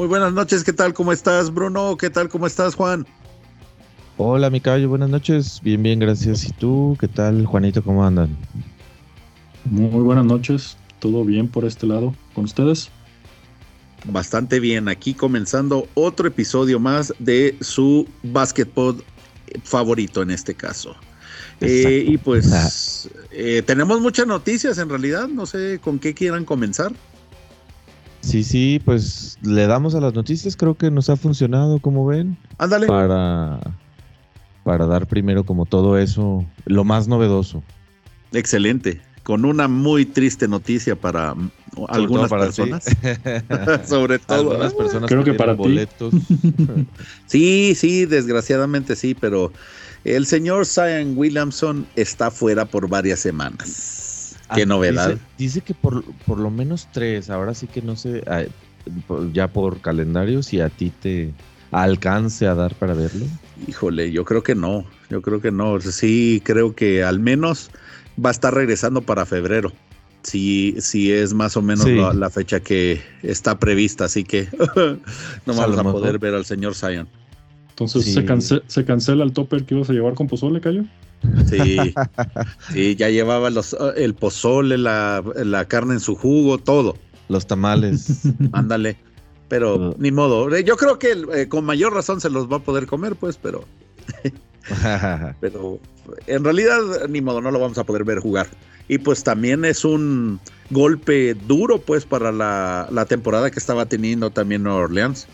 Muy buenas noches, ¿qué tal? ¿Cómo estás, Bruno? ¿Qué tal? ¿Cómo estás, Juan? Hola, mi caballo, buenas noches. Bien, bien, gracias. ¿Y tú? ¿Qué tal, Juanito? ¿Cómo andan? Muy buenas noches. ¿Todo bien por este lado con ustedes? Bastante bien. Aquí comenzando otro episodio más de su basketball favorito en este caso. Eh, y pues eh, tenemos muchas noticias en realidad. No sé con qué quieran comenzar. Sí, sí, pues le damos a las noticias. Creo que nos ha funcionado, como ven. Ándale. Para, para dar primero como todo eso, lo más novedoso. Excelente. Con una muy triste noticia para algunas personas. Sobre todo. Algunas personas Creo que para boletos. sí, sí, desgraciadamente sí, pero el señor Zion Williamson está fuera por varias semanas. Qué Ah, novedad. Dice, dice que por, por lo menos tres. Ahora sí que no sé, ah, ya por calendario, si a ti te alcance a dar para verlo. Híjole, yo creo que no. Yo creo que no. Sí, creo que al menos va a estar regresando para febrero. Sí, sí es más o menos Sí. la, la fecha que está prevista, así que no Pues a vamos a poder ver al señor Zion. Entonces, Sí. ¿se, cance- ¿se cancela el topper que ibas a llevar con pozole, Cayo? Sí, sí, ya llevaba los, el pozole, la, la carne en su jugo, todo. Los tamales. Ándale. Pero Uh. ni modo. Eh, Yo creo que eh, con mayor razón se los va a poder comer, pues, pero, pero en realidad ni modo, no lo vamos a poder ver jugar. Y pues también es un golpe duro, pues, para la, la temporada que estaba teniendo también Nueva Orleans.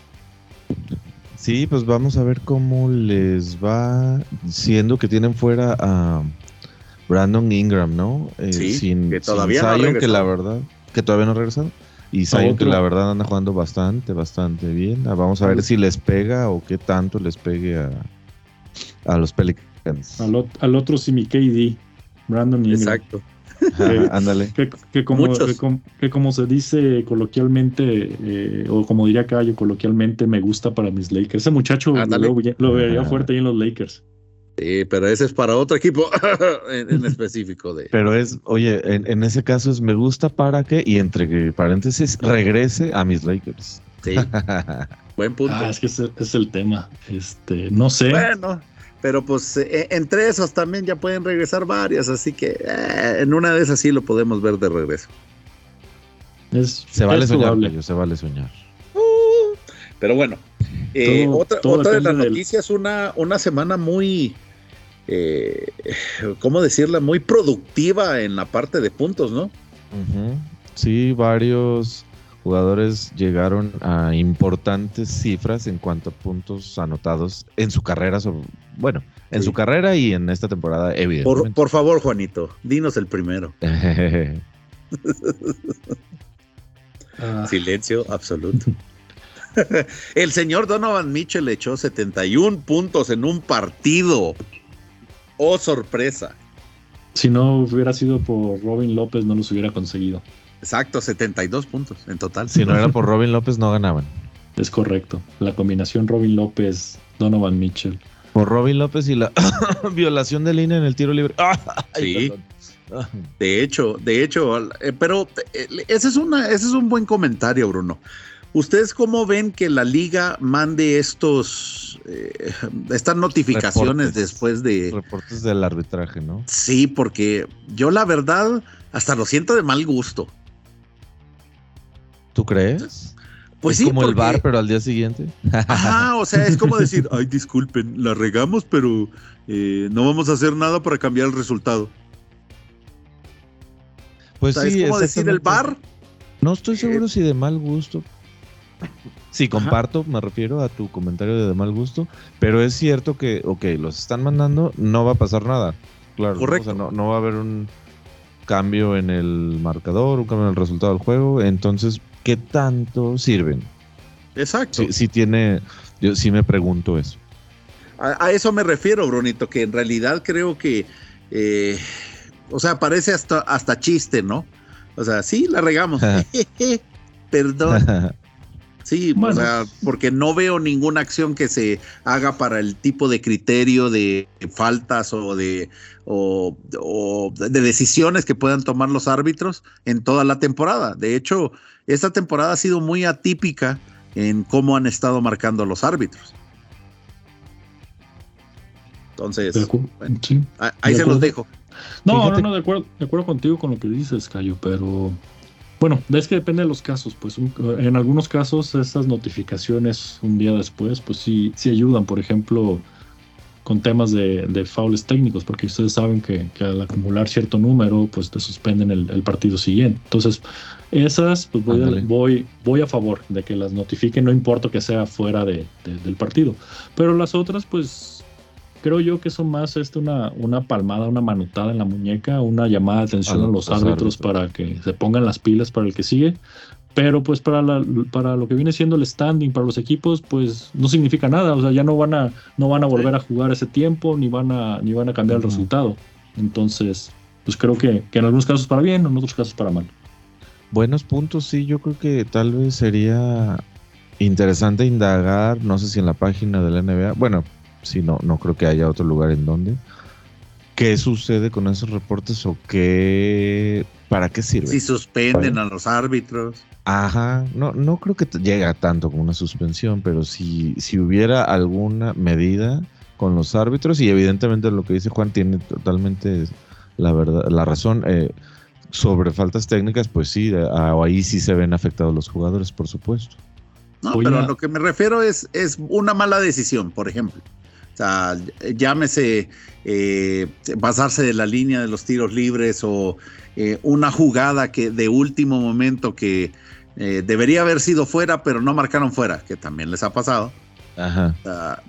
Sí, pues vamos a ver cómo les va, siendo que tienen fuera a Brandon Ingram, ¿no? Eh, Sí, que todavía sin no ha Zion, que regresado. la verdad, que todavía no ha regresado. Y Zion, que la verdad anda jugando bastante, bastante bien. Ah, Vamos a ver si les pega o qué tanto les pegue a, a los Pelicans. Al, ot- al otro sí mi KD, Brandon Ingram. Exacto. Ándale. Que, que como, que, com- que como se dice coloquialmente, eh, o como diría Cayo coloquialmente, me gusta para mis Lakers. Ese muchacho lo, lo veía Ah. fuerte ahí en los Lakers. Sí, pero ese es para otro equipo en, en específico de. Pero es, oye, en, en ese caso es me gusta para que, y entre paréntesis, regrese a mis Lakers. Sí, buen punto. Ah, es que ese es el tema. Este, no sé. Bueno, pero pues eh, entre esos también ya pueden regresar varias, así que eh, en una de esas sí lo podemos ver de regreso. es, Se vale es soñar. Pello, se vale soñar. Pero bueno, eh, Todo- otra, todo otra de las del- noticias, una, una semana muy, eh, ¿cómo decirla? Muy productiva en la parte de puntos, ¿no? Sí, varios jugadores llegaron a importantes cifras en cuanto a puntos anotados en su carrera, sobre- bueno, en Sí. su carrera y en esta temporada, Por, evidentemente. por favor, Juanito, dinos el primero. Ah, Silencio absoluto. el señor Donovan Mitchell echó 71 puntos en un partido. Oh, sorpresa. si no hubiera sido por Robin López, no los hubiera conseguido. Exacto, 72 puntos en total. si no era por Robin López, no ganaban. Es correcto. La combinación Robin López, Donovan Mitchell. Por Robin López y la violación de línea en el tiro libre. Ay, Sí. De hecho, de hecho, eh, pero eh, ese es, una, ese es un buen comentario, Bruno. ¿Ustedes cómo ven que la liga mande estos, eh, estas notificaciones Reportes. después de... Reportes del arbitraje, ¿no? Sí, porque yo la verdad hasta lo siento de mal gusto. ¿Tú crees? Pues ¿Es sí, como el bar, pero al día siguiente. Ajá, o sea, es como decir, ay, disculpen, la regamos, pero eh, no vamos a hacer nada para cambiar el resultado. Pues O sea, sí, es como decir el bar. No estoy seguro si de mal gusto. Sí, comparto, me refiero a tu comentario de de mal gusto, pero es cierto que, ok, los están mandando, no va a pasar nada. Claro. Correcto. O sea, no, no va a haber un cambio en el marcador, un cambio en el resultado del juego, entonces, ¿qué tanto sirven? Exacto. Si, si tiene, yo sí me pregunto eso. A, a eso me refiero, Brunito, que en realidad creo que, eh, o sea, parece hasta, hasta chiste, ¿no? O sea, sí, la regamos. Perdón. Sí, Bueno. o sea, porque no veo ninguna acción que se haga para el tipo de criterio de faltas o de, o, o de decisiones que puedan tomar los árbitros en toda la temporada. De hecho, esta temporada ha sido muy atípica en cómo han estado marcando los árbitros. Entonces, ahí se los dejo. No, no, no, de acuerdo, de acuerdo contigo con lo que dices, Cayo, pero bueno, es que depende de los casos, pues en algunos casos estas notificaciones un día después, pues sí, sí ayudan, por ejemplo, con temas de, de faules técnicos, porque ustedes saben que, al acumular cierto número, pues te suspenden el, partido siguiente. Entonces, esas, pues voy, a, voy, voy, a favor de que las notifiquen, no importa que sea fuera de, del partido. Pero las otras, pues creo yo que son más este, una, una palmada, una manotada en la muñeca, una llamada de atención a, los, árbitros, para que se pongan las pilas para el que sigue. Pero pues para, la, para lo que viene siendo el standing para los equipos, pues no significa nada. O sea, ya no van a, no van a volver a jugar ese tiempo, ni van a, ni van a cambiar el resultado. Entonces, pues creo que, que en algunos casos para bien, en otros casos para mal. Buenos puntos, sí, yo creo que tal vez sería interesante indagar, no sé si en la página de la NBA, bueno, si no, no creo que haya otro lugar en donde. ¿Qué sucede con esos reportes o qué, para qué sirve? Si suspenden a los árbitros. Ajá, no, no creo que llegue tanto como una suspensión, pero si, si hubiera alguna medida con los árbitros, y evidentemente lo que dice Juan tiene totalmente la verdad, la razón. Eh, sobre faltas técnicas, pues sí, ahí sí se ven afectados los jugadores, por supuesto. No, pero a lo que me refiero es, es una mala decisión, por ejemplo. Sea, llámese eh, pasarse de la línea de los tiros libres o eh, una jugada que de último momento que eh, debería haber sido fuera, pero no marcaron fuera, que también les ha pasado. Ajá.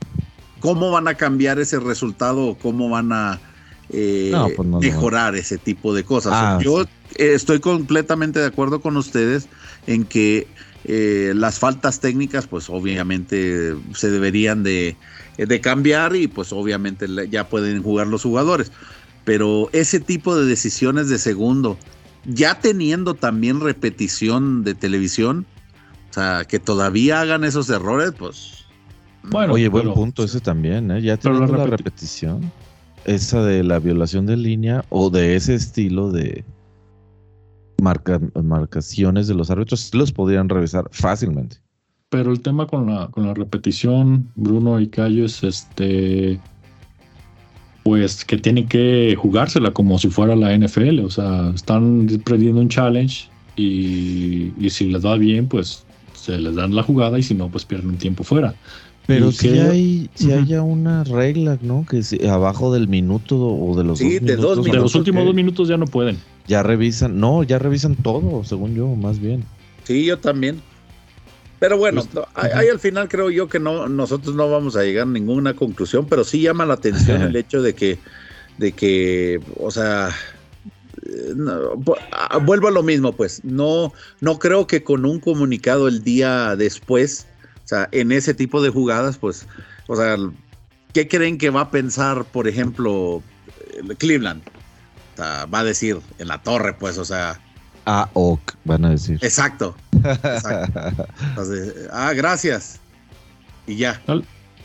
¿Cómo van a cambiar ese resultado o cómo van a pues mejorar ese tipo de cosas? Ah, Yo estoy completamente de acuerdo con ustedes en que las faltas técnicas, pues obviamente se deberían de eh, de cambiar y pues obviamente ya pueden jugar los jugadores. Pero ese tipo de decisiones de segundo, ya teniendo también repetición de televisión, o sea, que todavía hagan esos errores, pues... Bueno, Oye, buen punto ese también, ¿eh? Ya teniendo la, repetición, esa de la violación de línea o de ese estilo de marca, marcaciones de los árbitros, los podrían revisar fácilmente. Pero el tema con la, con la repetición, Bruno y Cayo, es este. Pues que tienen que jugársela como si fuera la NFL. O sea, están perdiendo un challenge y, si les va bien, pues se les dan la jugada y si no, pues pierden tiempo fuera. Pero si hay, si haya una regla, ¿no? Que abajo del minuto o de los sí, de dos minutos. De los últimos dos minutos ya no pueden. Ya revisan, no, ya revisan todo, según yo, más bien. Sí, yo también. Pero bueno, ahí, al final creo yo que no, nosotros no vamos a llegar a ninguna conclusión, pero sí llama la atención el hecho de que, de que, o sea, ah, vuelvo a lo mismo, pues, no, no creo que con un comunicado el día después, o sea, en ese tipo de jugadas, pues, o sea, ¿qué creen que va a pensar, por ejemplo, Cleveland? O sea, va a decir en la torre, pues, o sea, a ok, van a decir. Exacto. ah, gracias. Y ya.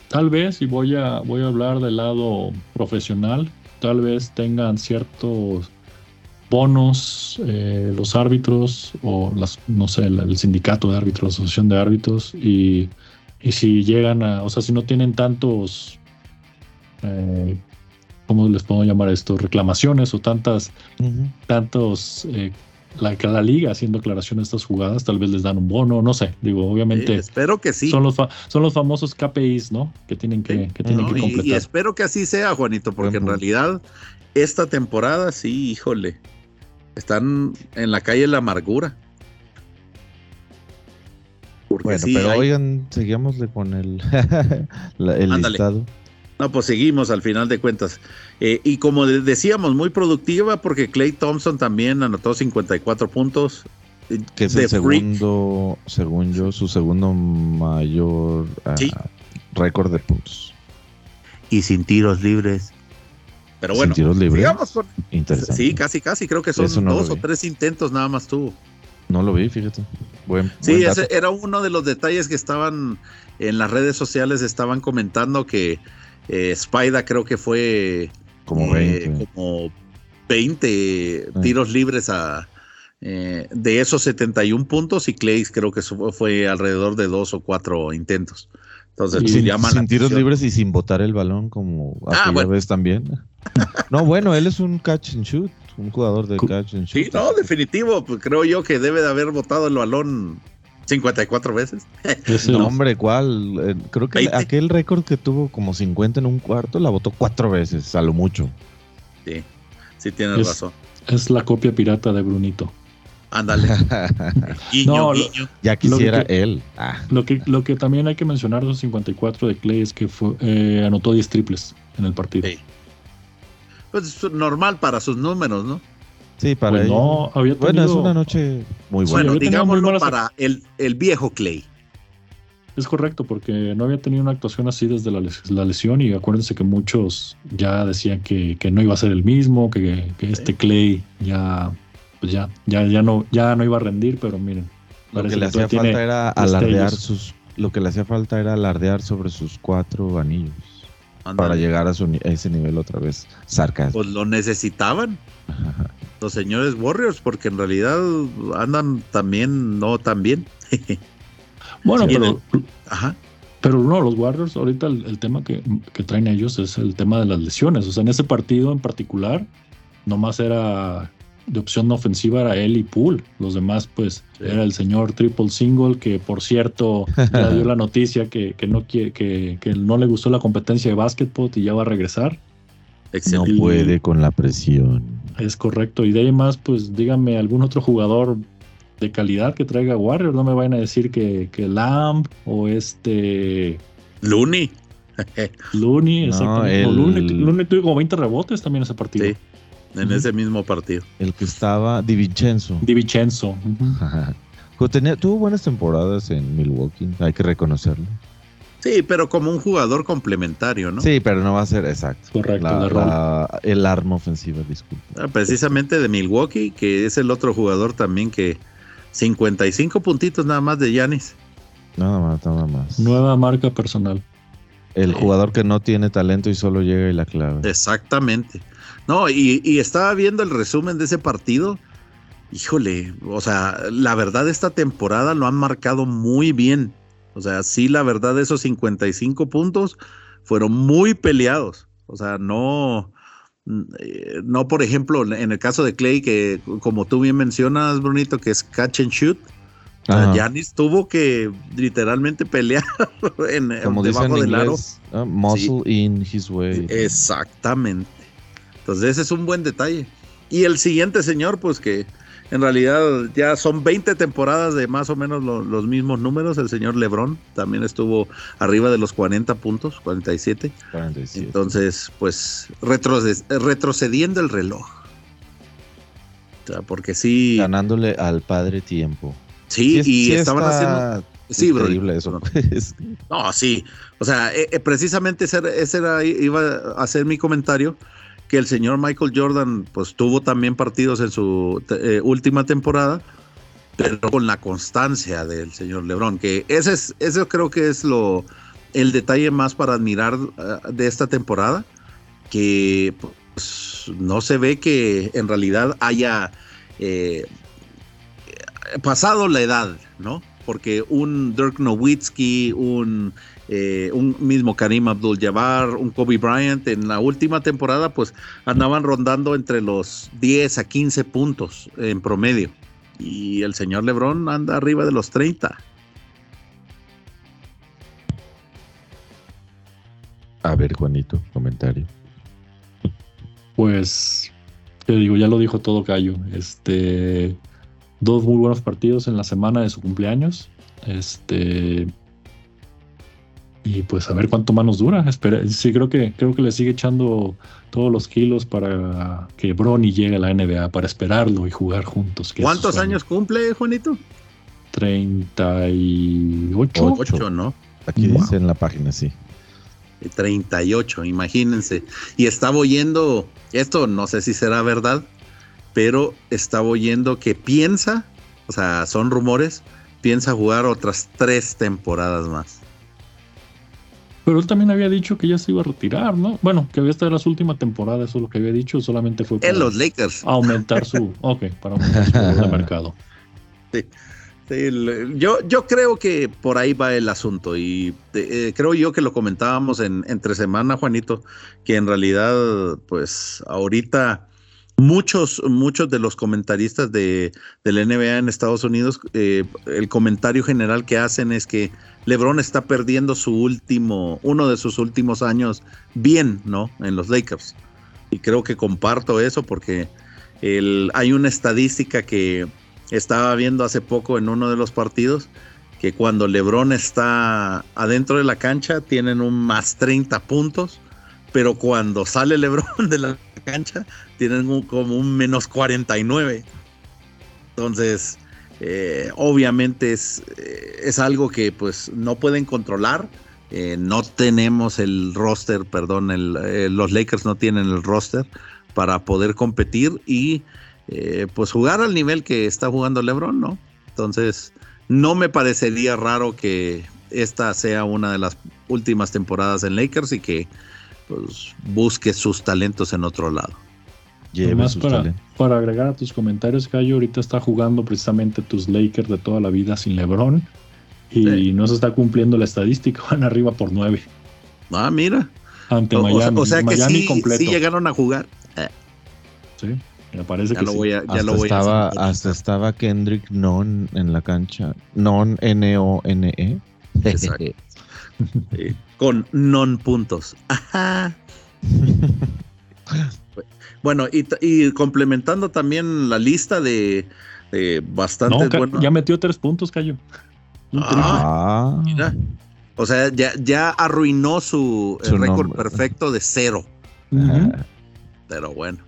Tal, vez, y voy a, voy a hablar del lado profesional, tal vez tengan ciertos bonos eh, los árbitros o las, no sé, el, sindicato de árbitros, la asociación de árbitros, y, si llegan a, o sea, si no tienen tantos, eh, ¿cómo les puedo llamar esto? Reclamaciones o tantas, tantos eh, la, la liga haciendo aclaraciones de estas jugadas, tal vez les dan un bono, no sé, digo, obviamente. espero que sí. Son los, son los famosos KPIs, ¿no? Que tienen que, que, tienen que completar. Y, espero que así sea, Juanito, porque en realidad esta temporada sí, híjole, están en la calle la amargura. bueno, pero oigan, seguimosle con el, el listado. No, pues seguimos al final de cuentas. Eh, y como decíamos, muy productiva porque Clay Thompson también anotó 54 puntos. Eh, que es el segundo, según yo, su segundo mayor ah, récord de puntos. Y sin tiros libres. Pero bueno, sin tiros libres. Sí, casi, casi. Creo que son dos o tres intentos nada más tuvo. No lo vi, fíjate. sí, ese era uno de los detalles que estaban en las redes sociales, estaban comentando que eh, Spida creo que fue como 20, eh, como 20 tiros libres a, eh, de esos 71 puntos y Clay creo que fue alrededor de dos o cuatro intentos. Entonces, sin, sin tiros libres y sin botar el balón como ah, aquella vez también. no, bueno, él es un catch and shoot, un jugador de catch and shoot. Sí, no, definitivo, pues creo yo que debe de haber botado el balón 54 veces. no, hombre, ¿cuál? Eh, creo que aquel récord que tuvo como 50 en un cuarto la votó cuatro veces, a lo mucho. Sí, sí tienes razón. Es la copia pirata de Brunito. Ándale. Ya quisiera él. Ah. Lo, que, lo que también hay que mencionar de los 54 de Clay es que fue, eh, anotó 10 triples en el partido. Pues normal para sus números, ¿no? Sí, para pues no, había Bueno, es una noche muy buena. Bueno, digámoslo para el, el, viejo Clay. Es correcto, porque no había tenido una actuación así desde la, la lesión y acuérdense que muchos ya decían que, que no iba a ser el mismo, que, que este Clay ya pues ya, ya, ya no, ya no iba a rendir, pero miren. Lo que le hacía falta era alardear sus, lo que le hacía falta era alardear sobre sus cuatro anillos. Para llegar a, su, ese nivel otra vez. Sarcasmo. Pues lo necesitaban. Los señores Warriors, porque en realidad andan también, no tan bien. bueno, pero. Ajá. Pero no, los Warriors, ahorita el, tema que, que, traen ellos es el tema de las lesiones. O sea, en ese partido en particular, nomás era de opción ofensiva era él y Poole. Los demás, pues, era el señor Triple Single, que por cierto ya dio la noticia que, no quiere, que, no le gustó la competencia de básquetbol y ya va a regresar. No puede con la presión. Es correcto. Y de ahí más, pues díganme algún otro jugador de calidad que traiga Warriors. No me vayan a decir que, que Lamb o este. Looney. Looney, exactamente. Looney, tuvo como 20 rebotes también ese partido. Sí en ese mismo partido. El que estaba Di Vincenzo. Di Vincenzo. tuvo buenas temporadas en Milwaukee, hay que reconocerlo. Sí, pero como un jugador complementario, ¿no? Sí, pero no va a ser exacto. Correcto, el arma ofensiva, disculpe. Ah, precisamente de Milwaukee, que es el otro jugador también que 55 puntitos nada más de Yanis. Nada más, nada más. Nueva marca personal. El jugador que no tiene talento y solo llega y la clave. Exactamente. No, y, estaba viendo el resumen de ese partido. Híjole, o sea, la verdad esta temporada lo han marcado muy bien. O sea, sí, la verdad esos 55 puntos fueron muy peleados. O sea, no, eh, no por ejemplo, en el caso de Clay, que como tú bien mencionas, Brunito, que es catch and shoot. Yanis tuvo que literalmente pelear en, Como debajo del aro. Uh, muscle in his way. Exactamente. Entonces ese es un buen detalle. Y el siguiente señor, pues que en realidad ya son 20 temporadas de más o menos los mismos números. El señor Lebron también estuvo arriba de los 40 puntos, 47. 47. Entonces, pues retrocediendo el reloj. O sea, porque sí. Ganándole al padre tiempo. Sí, y estaban haciendo. Sí, increíble eso. no, sí. O sea, eh, eh, precisamente ese, ese era, iba a ser mi comentario que el señor Michael Jordan pues tuvo también partidos en su eh, última temporada, pero con la constancia del señor LeBron, que ese es, ese creo que es lo el detalle más para admirar eh, de esta temporada, que pues, no se ve que en realidad haya eh, pasado la edad, ¿no? Porque un Dirk Nowitzki, un eh, un mismo Karim Abdul-Jabbar, un Kobe Bryant, en la última temporada pues andaban rondando entre los 10 a 15 puntos en promedio. Y el señor Lebron anda arriba de los 30. A ver, Juanito, comentario. Pues, te digo, ya lo dijo todo Cayo. Este, dos muy buenos partidos en la semana de su cumpleaños. Este, y pues a ver cuánto más nos dura. Espera, sí, creo que, creo que le sigue echando todos los kilos para que Bronny llegue a la NBA, para esperarlo y jugar juntos. ¿Cuántos años cumple, Juanito? 38. 8, ¿no? Aquí dice en la página, sí. 38, imagínense. Y estaba oyendo, esto no sé si será verdad, pero estaba oyendo que piensa, o sea, son rumores, piensa jugar otras tres temporadas más. Pero él también había dicho que ya se iba a retirar, ¿no? Bueno, que había estado en las últimas temporadas, eso es lo que había dicho, solamente fue para en los Lakers. aumentar su, ok, para aumentar su de mercado. Sí. yo, yo creo que por ahí va el asunto y eh, creo yo que lo comentábamos en, entre semana, Juanito, que en realidad, pues ahorita muchos, muchos de los comentaristas de, del NBA en Estados Unidos, eh, el comentario general que hacen es que LeBron está perdiendo su último, uno de sus últimos años bien, ¿no? En los Lakers. Y creo que comparto eso porque el, hay una estadística que estaba viendo hace poco en uno de los partidos que cuando LeBron está adentro de la cancha tienen un más 30 puntos, pero cuando sale LeBron de la cancha tienen como un menos 49. Entonces, eh, obviamente es, eh, es, algo que pues no pueden controlar. Eh, no tenemos el roster, perdón, los Lakers no tienen el roster para poder competir y pues jugar al nivel que está jugando LeBron, ¿no? Entonces, no me parecería raro que esta sea una de las últimas temporadas en Lakers y que pues, busque sus talentos en otro lado. Además, para, para, agregar a tus comentarios, Cayo, ahorita está jugando precisamente tus Lakers de toda la vida sin LeBron y no se está cumpliendo la estadística, van arriba por nueve. Ah, mira. Ante Miami. O, sea que sí, sí, llegaron a jugar. Sí, me parece que lo Voy a, ya hasta lo estaba, hasta estaba Kendrick Non en la cancha. Non, N-O-N-E. con non puntos. Ajá. Bueno, y, complementando también la lista de, bastante Ya metió tres puntos, Cayo. Ah, mira. O sea, ya, ya arruinó su, récord perfecto de cero. Pero bueno.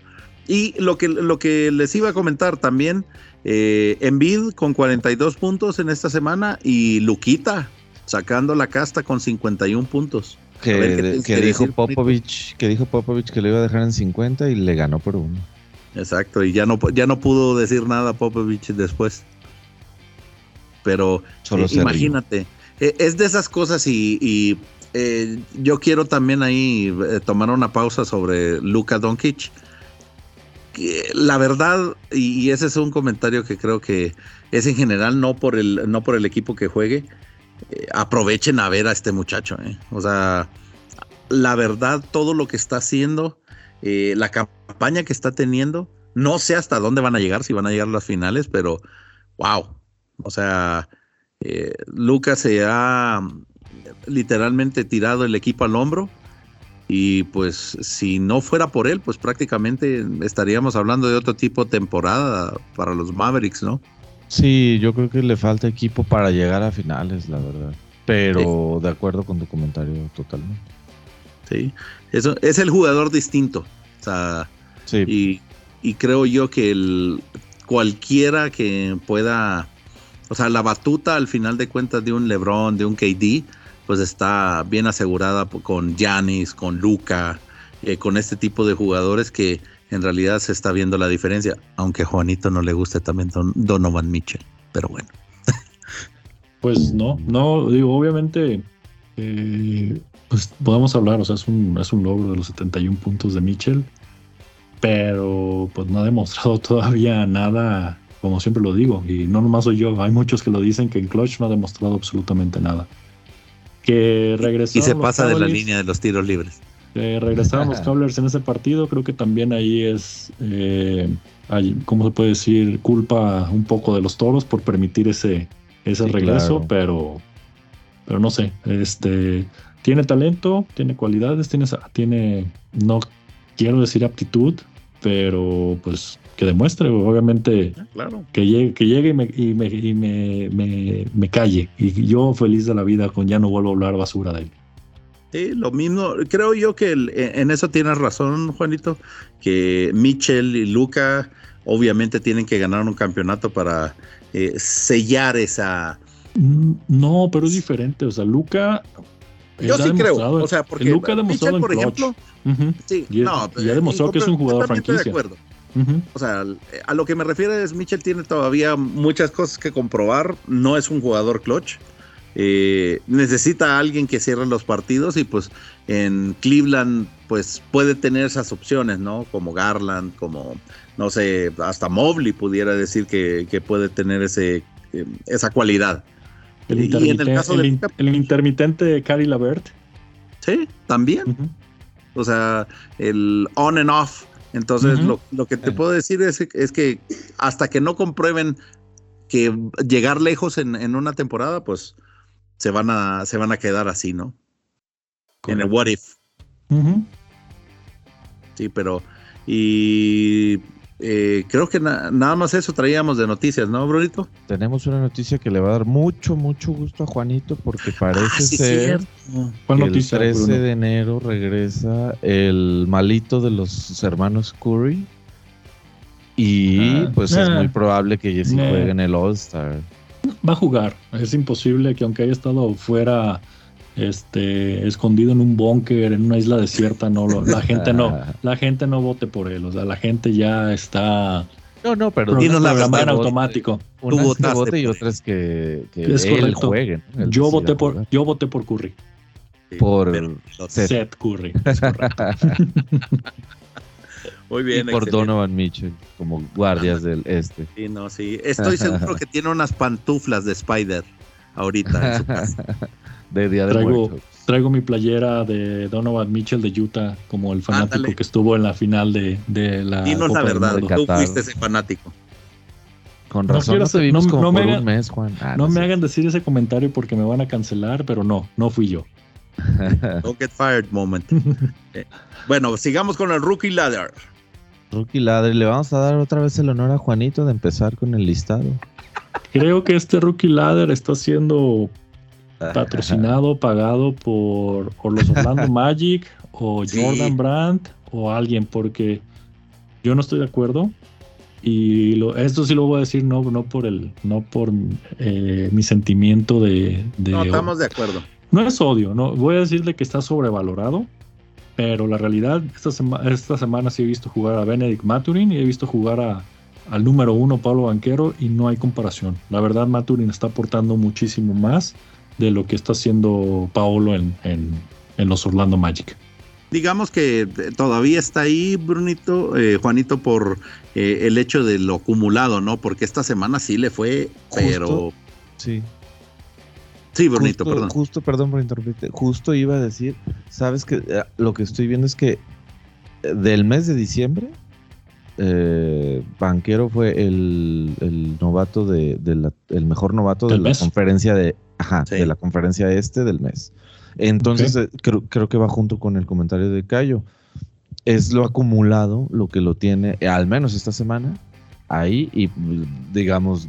Y lo que, lo que les iba a comentar también, eh, Envid con 42 puntos en esta semana y Luquita sacando la casta con 51 puntos. Que, dijo Popovich, que dijo Popovich que le iba a dejar en 50 y le ganó por uno. Exacto, y ya no, ya no pudo decir nada Popovich después. Pero eh, imagínate, eh, es de esas cosas y, eh, yo quiero también ahí tomar una pausa sobre Luka Doncic. La verdad, y, ese es un comentario que creo que es en general no por el, no por el equipo que juegue, eh, aprovechen a ver a este muchacho. Eh. O sea, la verdad, todo lo que está haciendo, eh, la campaña que está teniendo, no sé hasta dónde van a llegar, si van a llegar a las finales, pero wow. O sea, Lucas se ha literalmente tirado el equipo al hombro. Y pues si no fuera por él, pues prácticamente estaríamos hablando de otro tipo de temporada para los Mavericks, ¿no? Sí, yo creo que le falta equipo para llegar a finales, la verdad. Pero de acuerdo con tu comentario totalmente. Sí, eso es el jugador distinto. O sea, y, creo yo que el, cualquiera que pueda, o sea, la batuta al final de cuentas de un LeBron, de un KD, pues está bien asegurada con Giannis, con Luca, eh, con este tipo de jugadores que en realidad se está viendo la diferencia, aunque a Juanito no le guste también Donovan Mitchell, pero bueno. Pues no, no, digo, obviamente, eh, pues podemos hablar, o sea, es un, es un logro de los 71 puntos de Mitchell, pero pues no ha demostrado todavía nada, como siempre lo digo, y no nomás soy yo, hay muchos que lo dicen que en Clutch no ha demostrado absolutamente nada. Que regresó. Y se pasa de la línea de los tiros libres. Eh, regresaron los Cavaliers en ese partido. Creo que también ahí es, eh, ¿cómo se puede decir? Culpa un poco de los toros por permitir ese, ese regreso, pero, pero no sé. Este, tiene talento, tiene cualidades, tiene, tiene, no quiero decir aptitud, pero pues que demuestre, obviamente, ah, claro. que llegue, que llegue y, me, y, me, y me, me, calle. Y yo feliz de la vida con ya no vuelvo a hablar basura de él. Sí, lo mismo, creo yo que e, en eso tienes razón, Juanito, que Mitchell y Luca obviamente tienen que ganar un campeonato para eh, sellar esa... Mm, no, pero es diferente, o sea, Luca... Yo sí creo, o sea, porque Luca ha demostrado por ejemplo, sí, y, no, ha demostrado que es un jugador franquicia. de acuerdo. O sea, a lo que me refiero es Mitchell tiene todavía muchas cosas que comprobar, no es un jugador clutch, eh, necesita a alguien que cierre los partidos y pues en Cleveland pues puede tener esas opciones, ¿no? Como Garland, como, no sé, hasta Mobley pudiera decir que, puede tener ese, eh, esa cualidad. El, el, intermitente de Cary Lavert. Sí, también. O sea, el on and off. Entonces, lo, que te puedo decir es, es, que hasta que no comprueben que llegar lejos en, en una temporada, pues se van a, se van a quedar así, ¿no? En el what if. Sí, pero. Y eh, creo que nada más eso traíamos de noticias, ¿no, Brunito? Tenemos una noticia que le va a dar mucho, mucho gusto a Juanito porque ah, parece ser que el 13 de enero regresa el malito de los hermanos Curry y ah, pues es muy probable que Jesse juegue en el All-Star. Va a jugar, es imposible que aunque haya estado fuera este, escondido en un búnker, en una isla desierta, no lo, la gente no, la gente no vote por él, o sea, la gente ya está no, no, pero dinos la verdad en automático. Tú votaste y otras que, que es él juegue. Yo voté por, yo voté por Curry. por Seth. Curry. Muy bien. Y por Donovan Mitchell, como guardias del este. Sí, no, sí. Estoy seguro que tiene unas pantuflas de Spider ahorita en su casa. de Día de traigo, Traigo mi playera de Donovan Mitchell de Utah como el fanático que estuvo en la final de, de la. Dinos la verdad, tú fuiste ese fanático. Con razón, no, te vimos como por un mes, Juan. Ah, no, me hagan decir ese comentario porque me van a cancelar, pero no, no fui yo. Don't get fired moment. Eh, bueno, sigamos con el rookie ladder. Rookie ladder, le vamos a dar otra vez el honor a Juanito de empezar con el listado. Creo que este rookie ladder está siendo patrocinado, pagado por, los Orlando Magic o Jordan Brandt o alguien, porque yo no estoy de acuerdo. Y esto sí lo voy a decir no, no por el, no por eh, mi sentimiento de, No, estamos de acuerdo. No es odio, no. Voy a decirle que está sobrevalorado. Pero la realidad, esta, esta semana sí he visto jugar a Benedict Maturin y he visto jugar a, al número uno, Pablo Banquero, y no hay comparación. La verdad, Maturin está aportando muchísimo más de lo que está haciendo Paolo en, en, los Orlando Magic. Digamos que todavía está ahí, Brunito, eh, Juanito, por eh, el hecho de lo acumulado, ¿no? Porque esta semana sí le fue, pero. sí. Sí, Brunito, perdón. Justo, perdón por interrumpirte. Justo iba a decir, sabes que eh, lo que estoy viendo es que del mes de diciembre, Banquero fue el, novato de, el mejor novato de la conferencia de Ajá, de la conferencia este del mes. Entonces, eh, creo, que va junto con el comentario de Cayo. Es lo acumulado lo que lo tiene, eh, al menos esta semana, ahí y digamos,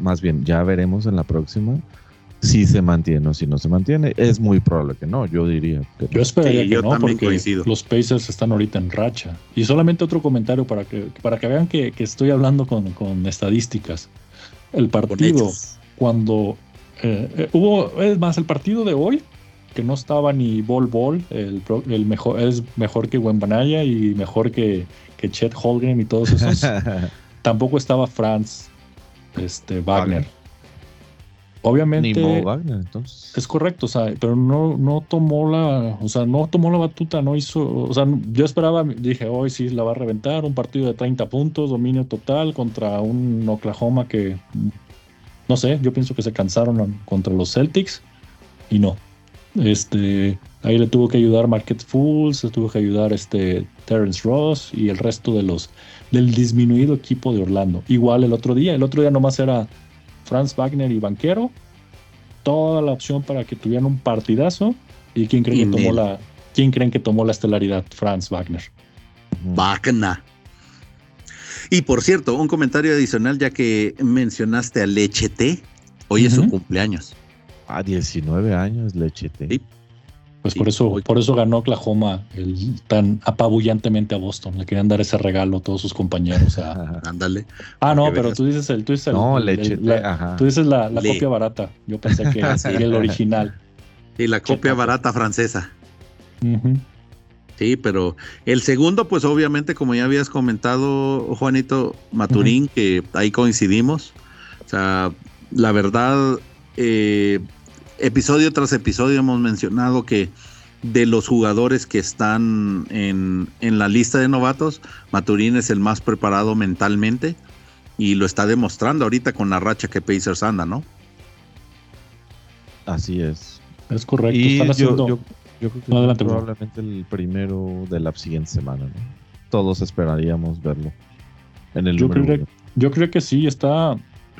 más bien, ya veremos en la próxima si se mantiene o si no se mantiene. Es muy probable que no, yo diría. Que yo esperaría que no, porque los Pacers están ahorita en racha. Y solamente otro comentario para que, para que vean que, estoy hablando con, con estadísticas. El partido, cuando eh, eh, hubo, es más, el partido de hoy, que no estaba ni Bol Bol, el, el mejor, es mejor que Wembanaya y mejor que, que Chet Holgren y todos esos. Tampoco estaba Franz este, Wagner. Obviamente. Ni Wagner, entonces. Es correcto, o sea, pero no, no tomó la, o sea, no tomó la batuta, no hizo, o sea, yo esperaba, dije, hoy sí la va a reventar, un partido de 30 puntos, dominio total contra un Oklahoma que no sé, yo pienso que se cansaron contra los Celtics y no. Este, ahí le tuvo que ayudar Market Fools, le tuvo que ayudar este Terrence Ross y el resto de los del disminuido equipo de Orlando. Igual el otro día, el otro día nomás era Franz Wagner y Banquero, toda la opción para que tuvieran un partidazo. ¿Y quién creen que tomó la quién creen que tomó la estelaridad? Franz Wagner. Wagner. Y por cierto, un comentario adicional, ya que mencionaste a Lechete, hoy es su cumpleaños. Ah, 19 años, Lechete. Sí. Pues por eso, por eso ganó Oklahoma el, tan apabullantemente a Boston. Le querían dar ese regalo a todos sus compañeros. Ándale. ah, no, pero tú dices el, tú dices no, Lechete, la, Tú dices la, copia barata. Yo pensé que era el original. Y la copia barata francesa. Sí, pero el segundo, pues obviamente, como ya habías comentado, Juanito Maturín, que ahí coincidimos. O sea, la verdad, eh, episodio tras episodio hemos mencionado que de los jugadores que están en, en la lista de novatos, Maturín es el más preparado mentalmente y lo está demostrando ahorita con la racha que Pacers anda, ¿no? Así es. Es correcto. Y están haciendo- yo- yo creo que No, adelante, Bruno. probablemente el primero de la siguiente semana, ¿no? Todos esperaríamos verlo en el Yo número creo. Yo creo que sí, está,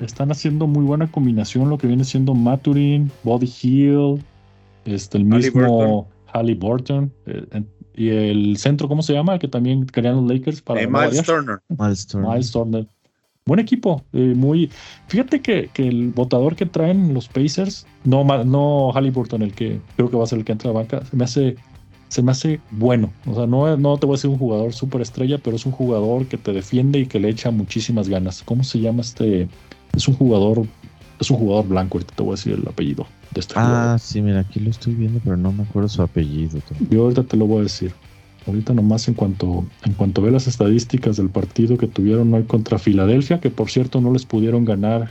están haciendo muy buena combinación lo que viene siendo Maturin, Body Hill, este, el mismo Halliburton eh, en- y el centro, ¿cómo se llama? El que también querían los Lakers para Eh, Miles. Turner. Miles Turner. Miles Turner. Buen equipo, eh, muy. Fíjate que, que el votador que traen los Pacers, no, no Halliburton, el que creo que va a ser el que entra a la banca, se me hace, se me hace bueno. O sea, no, no te voy a decir un jugador súper estrella, pero es un jugador que te defiende y que le echa muchísimas ganas. ¿Cómo se llama este? Es un jugador, es un jugador blanco, ahorita te voy a decir el apellido de este Ah, jugador. sí, mira, aquí lo estoy viendo, pero no me acuerdo su apellido. tampoco. Yo ahorita te lo voy a decir. Ahorita nomás en cuanto, en cuanto ve las estadísticas del partido que tuvieron hoy contra Filadelfia, que por cierto no les pudieron ganar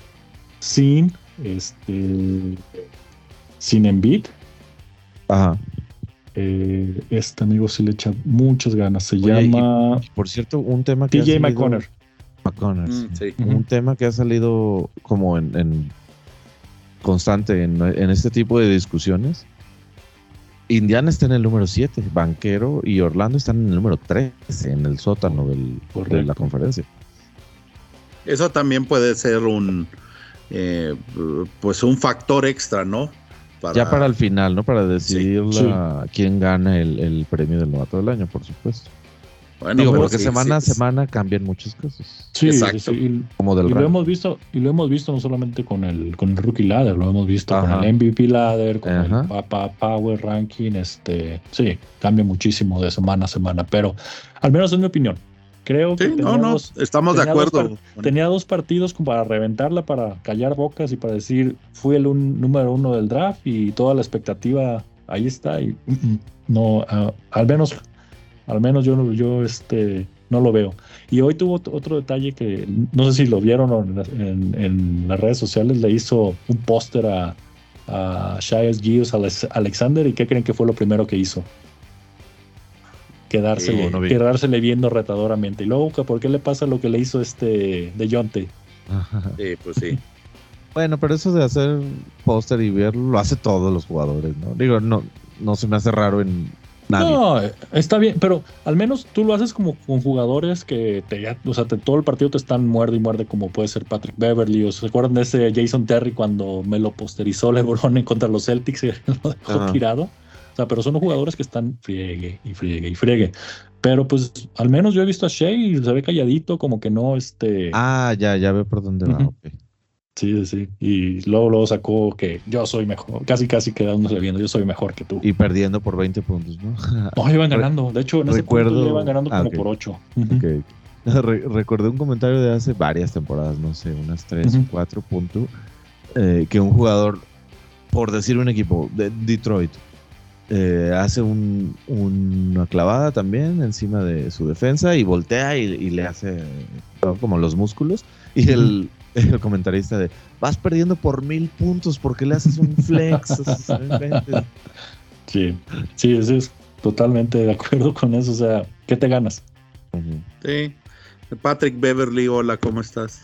sin este sin Embiid. Ajá. Eh, este amigo sí le echa muchas ganas. Se Oye, y- llama Por cierto, un tema que TJ McConnor. McConnor, Mm, sí. Un tema que ha salido como en, en constante en, en este tipo de discusiones. Indiana está en el número 7, Banquero y Orlando están en el número 13, en el sótano del- de la conferencia. Eso también puede ser un eh, pues un factor extra, ¿no? Ya para el final, ¿no? Para decidir Sí. la- quién gana el, el premio del novato del año, por supuesto. Bueno, Digo, pero porque sí, semana a sí, semana cambian muchas cosas. Sí, Exacto. sí, sí. Como del Y lo hemos visto, y lo hemos visto no solamente con el, con el rookie ladder, lo hemos visto Ajá. con el MVP ladder, con Ajá. el pa- pa- power ranking, este, sí, cambia muchísimo de semana a semana, pero al menos es mi opinión. Creo que Sí, no, tenía, no, dos, estamos de tenía dos acuerdo. tenía dos partidos como para reventarla, para callar bocas y para decir, fui el un- número uno del draft y toda la expectativa ahí está y mm, mm, no, ah, al menos, al menos yo, no- yo este, no lo veo. Y hoy tuvo ot- otro detalle que no sé si lo vieron o en, las- en- en las redes sociales, le hizo un póster a, a Gius Alex- Alexander y ¿qué creen que fue lo primero que hizo? Quedársele, Eh, no vi. quedársele viendo retadoramente. Y luego, ¿por qué le pasa lo que le hizo este de Jonte? Ajá. Sí, pues sí. Bueno, pero eso de hacer póster y verlo lo hace todos los jugadores, ¿no? Digo, no, no se me hace raro en nadie. No, está bien, pero al menos tú lo haces como con jugadores que te, ya- o sea, te- todo el partido te están muerde y muerde, como puede ser Patrick Beverly. ¿O se acuerdan de ese Jason Terry cuando me lo posterizó LeBron en contra los Celtics y lo dejó Ajá. tirado? O sea, pero son jugadores que están friegue y friegue y friegue. Pero pues al menos yo he visto a Shea y se ve calladito, como que no, este. Ah, ya, ya veo por dónde va. Ujú. ok. Sí, sí, sí. Y luego, luego sacó que yo soy mejor, casi, casi quedándose viendo, yo soy mejor que tú. Y perdiendo por 20 puntos, ¿no? No, iban ganando. De hecho, en ese recuerdo- punto ya iban ganando Ah, como ok. por ocho. Ok. Re- recordé un comentario de hace varias temporadas, no sé, unas 3 Ujú. o 4 puntos, eh, que un jugador, por decir un equipo, de Detroit, eh, hace un- una clavada también encima de su defensa y voltea y, y le hace ¿no? como los músculos. Y el, el comentarista de, vas perdiendo por mil puntos, porque le haces un flex? Sí, sí, sí, es totalmente de acuerdo con eso. O sea, ¿qué te ganas? Sí. Patrick Beverly, hola, ¿cómo estás?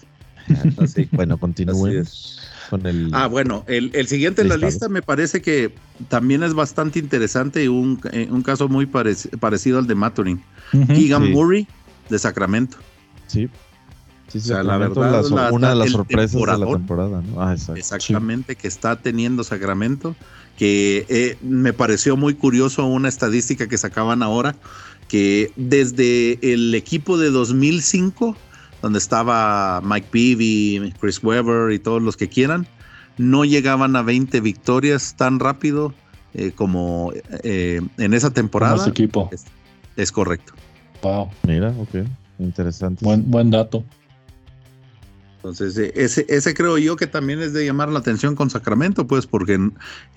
Así. Bueno, continúen Así con el... Ah, bueno, el, el siguiente en la lista me parece que también es bastante interesante y un, eh, un caso muy parec- parecido al de Maturin. Keegan Sí. Murray de Sacramento. Sí. Sí, O sea, la verdad, la so- la- una de las sorpresas de la temporada, ¿no? Ah, exacto. Exactamente, que está teniendo Sacramento, que eh, me pareció muy curioso una estadística que sacaban ahora, que desde el equipo de 2005, donde estaba Mike Peavy, Chris Webber y todos los que quieran, no llegaban a 20 victorias tan rápido eh, como eh, en esa temporada. ese equipo. Es correcto. Wow, Mira, ok. Interesante. buen, buen dato. Entonces, eh, ese, ese creo yo que también es de llamar la atención con Sacramento, pues porque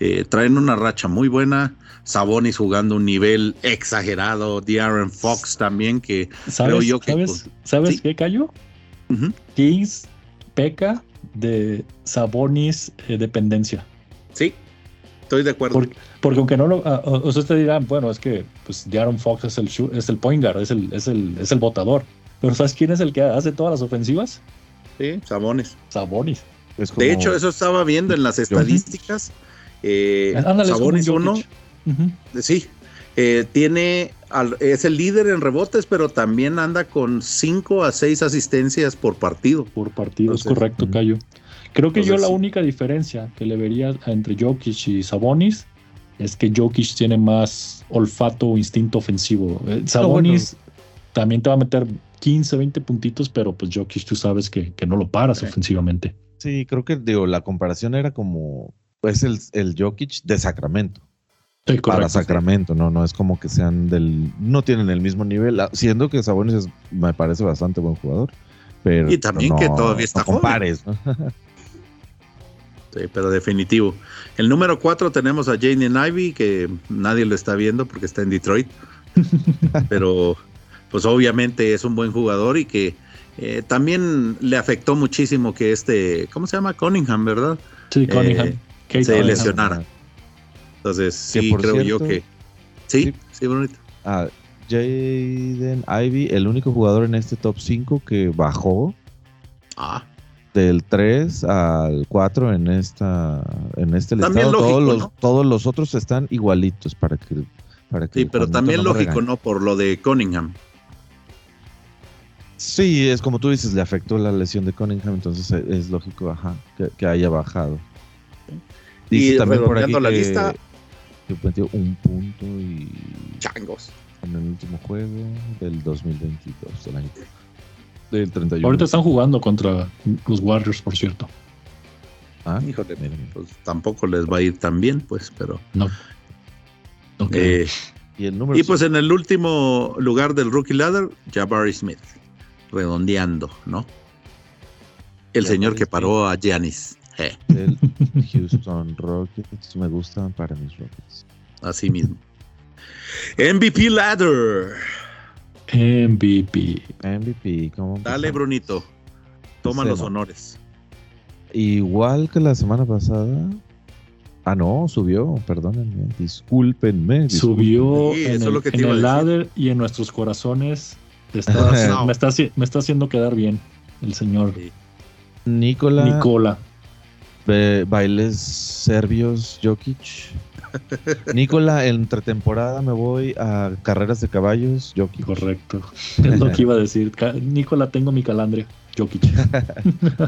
eh, traen una racha muy buena. Sabonis jugando un nivel exagerado. De'Aaron Fox también, que ¿Sabes, yo que- ¿sabes, ¿sabes sí. qué, Cayo? ujú, Kings peca de Sabonis eh, dependencia. sí, estoy de acuerdo. Porque, aunque no lo. Uh, ustedes dirán, bueno, es que pues Jaron Fox es el, es el point guard, es el, es, el, es el botador. Pero ¿sabes quién es el que hace todas las ofensivas? Sí, Sabonis. Sabonis. De hecho, eso estaba viendo en las estadísticas. Eh, Sabonis uno. Sí, eh, tiene es el líder en rebotes, pero también anda con 5 a 6 asistencias por partido. Por partido, es correcto, Cayo. Creo que yo la única diferencia que le vería entre Jokic y Sabonis es que Jokic tiene más olfato o instinto ofensivo. Eh, Sabonis también te va a meter 15, 20 puntitos, pero pues Jokic tú sabes que, no lo paras ofensivamente. Sí, creo que digo, la comparación era como pues el, el Jokic de Sacramento. para Sacramento, no, no es como que sean del, no tienen el mismo nivel, ah, siendo que Sabonis me parece bastante buen jugador, pero y también que todavía está no compares, ¿no? Sí, pero definitivo. El número 4 tenemos a Jane Ivy, que nadie lo está viendo porque está en Detroit. pero pues obviamente es un buen jugador y que eh, también le afectó muchísimo que este, ¿cómo se llama? Cunningham, ¿verdad? Sí, Cunningham. Eh, se lesionara. Entonces, sí, creo yo que. Sí, sí, bonito. Ah, Jaden Ivy, el único jugador en este top 5 que bajó. Ah del 3 al 4 en esta en este listado. todos, los, todos los otros están igualitos para que para que Sí, pero también lógico, ¿no? Por lo de Cunningham. Sí, es como tú dices, le afectó la lesión de Cunningham, entonces es lógico, ajá, que, haya bajado. Dice y también por aquí la lista, que metió un punto y changos en el último juego del 2022 del año del 31. Ahorita están jugando contra los Warriors, por cierto. Ah, híjole, pues tampoco les va a ir tan bien, pues, pero. No. Eh, y, el número y pues en el último lugar del rookie ladder, Jabari Smith, redondeando, ¿no? El señor que paró a Giannis. El Houston Rockets me gustan para mis Rockets. Así mismo. MVP ladder. MVP. MVP, ¿cómo Dale, Brunito. Toma los honores. Igual que la semana pasada. Ah, no, subió, perdónenme, discúlpenme. Subió en, el, ladder y en nuestros corazones. me, está, haciendo quedar bien el señor. Nicola. Nicola. bailes serbios, Jokic. Nicola, entre temporada me voy a carreras de caballos, Jokic. Correcto. Es lo que iba a decir. Nicola, tengo mi calandria. Jokic.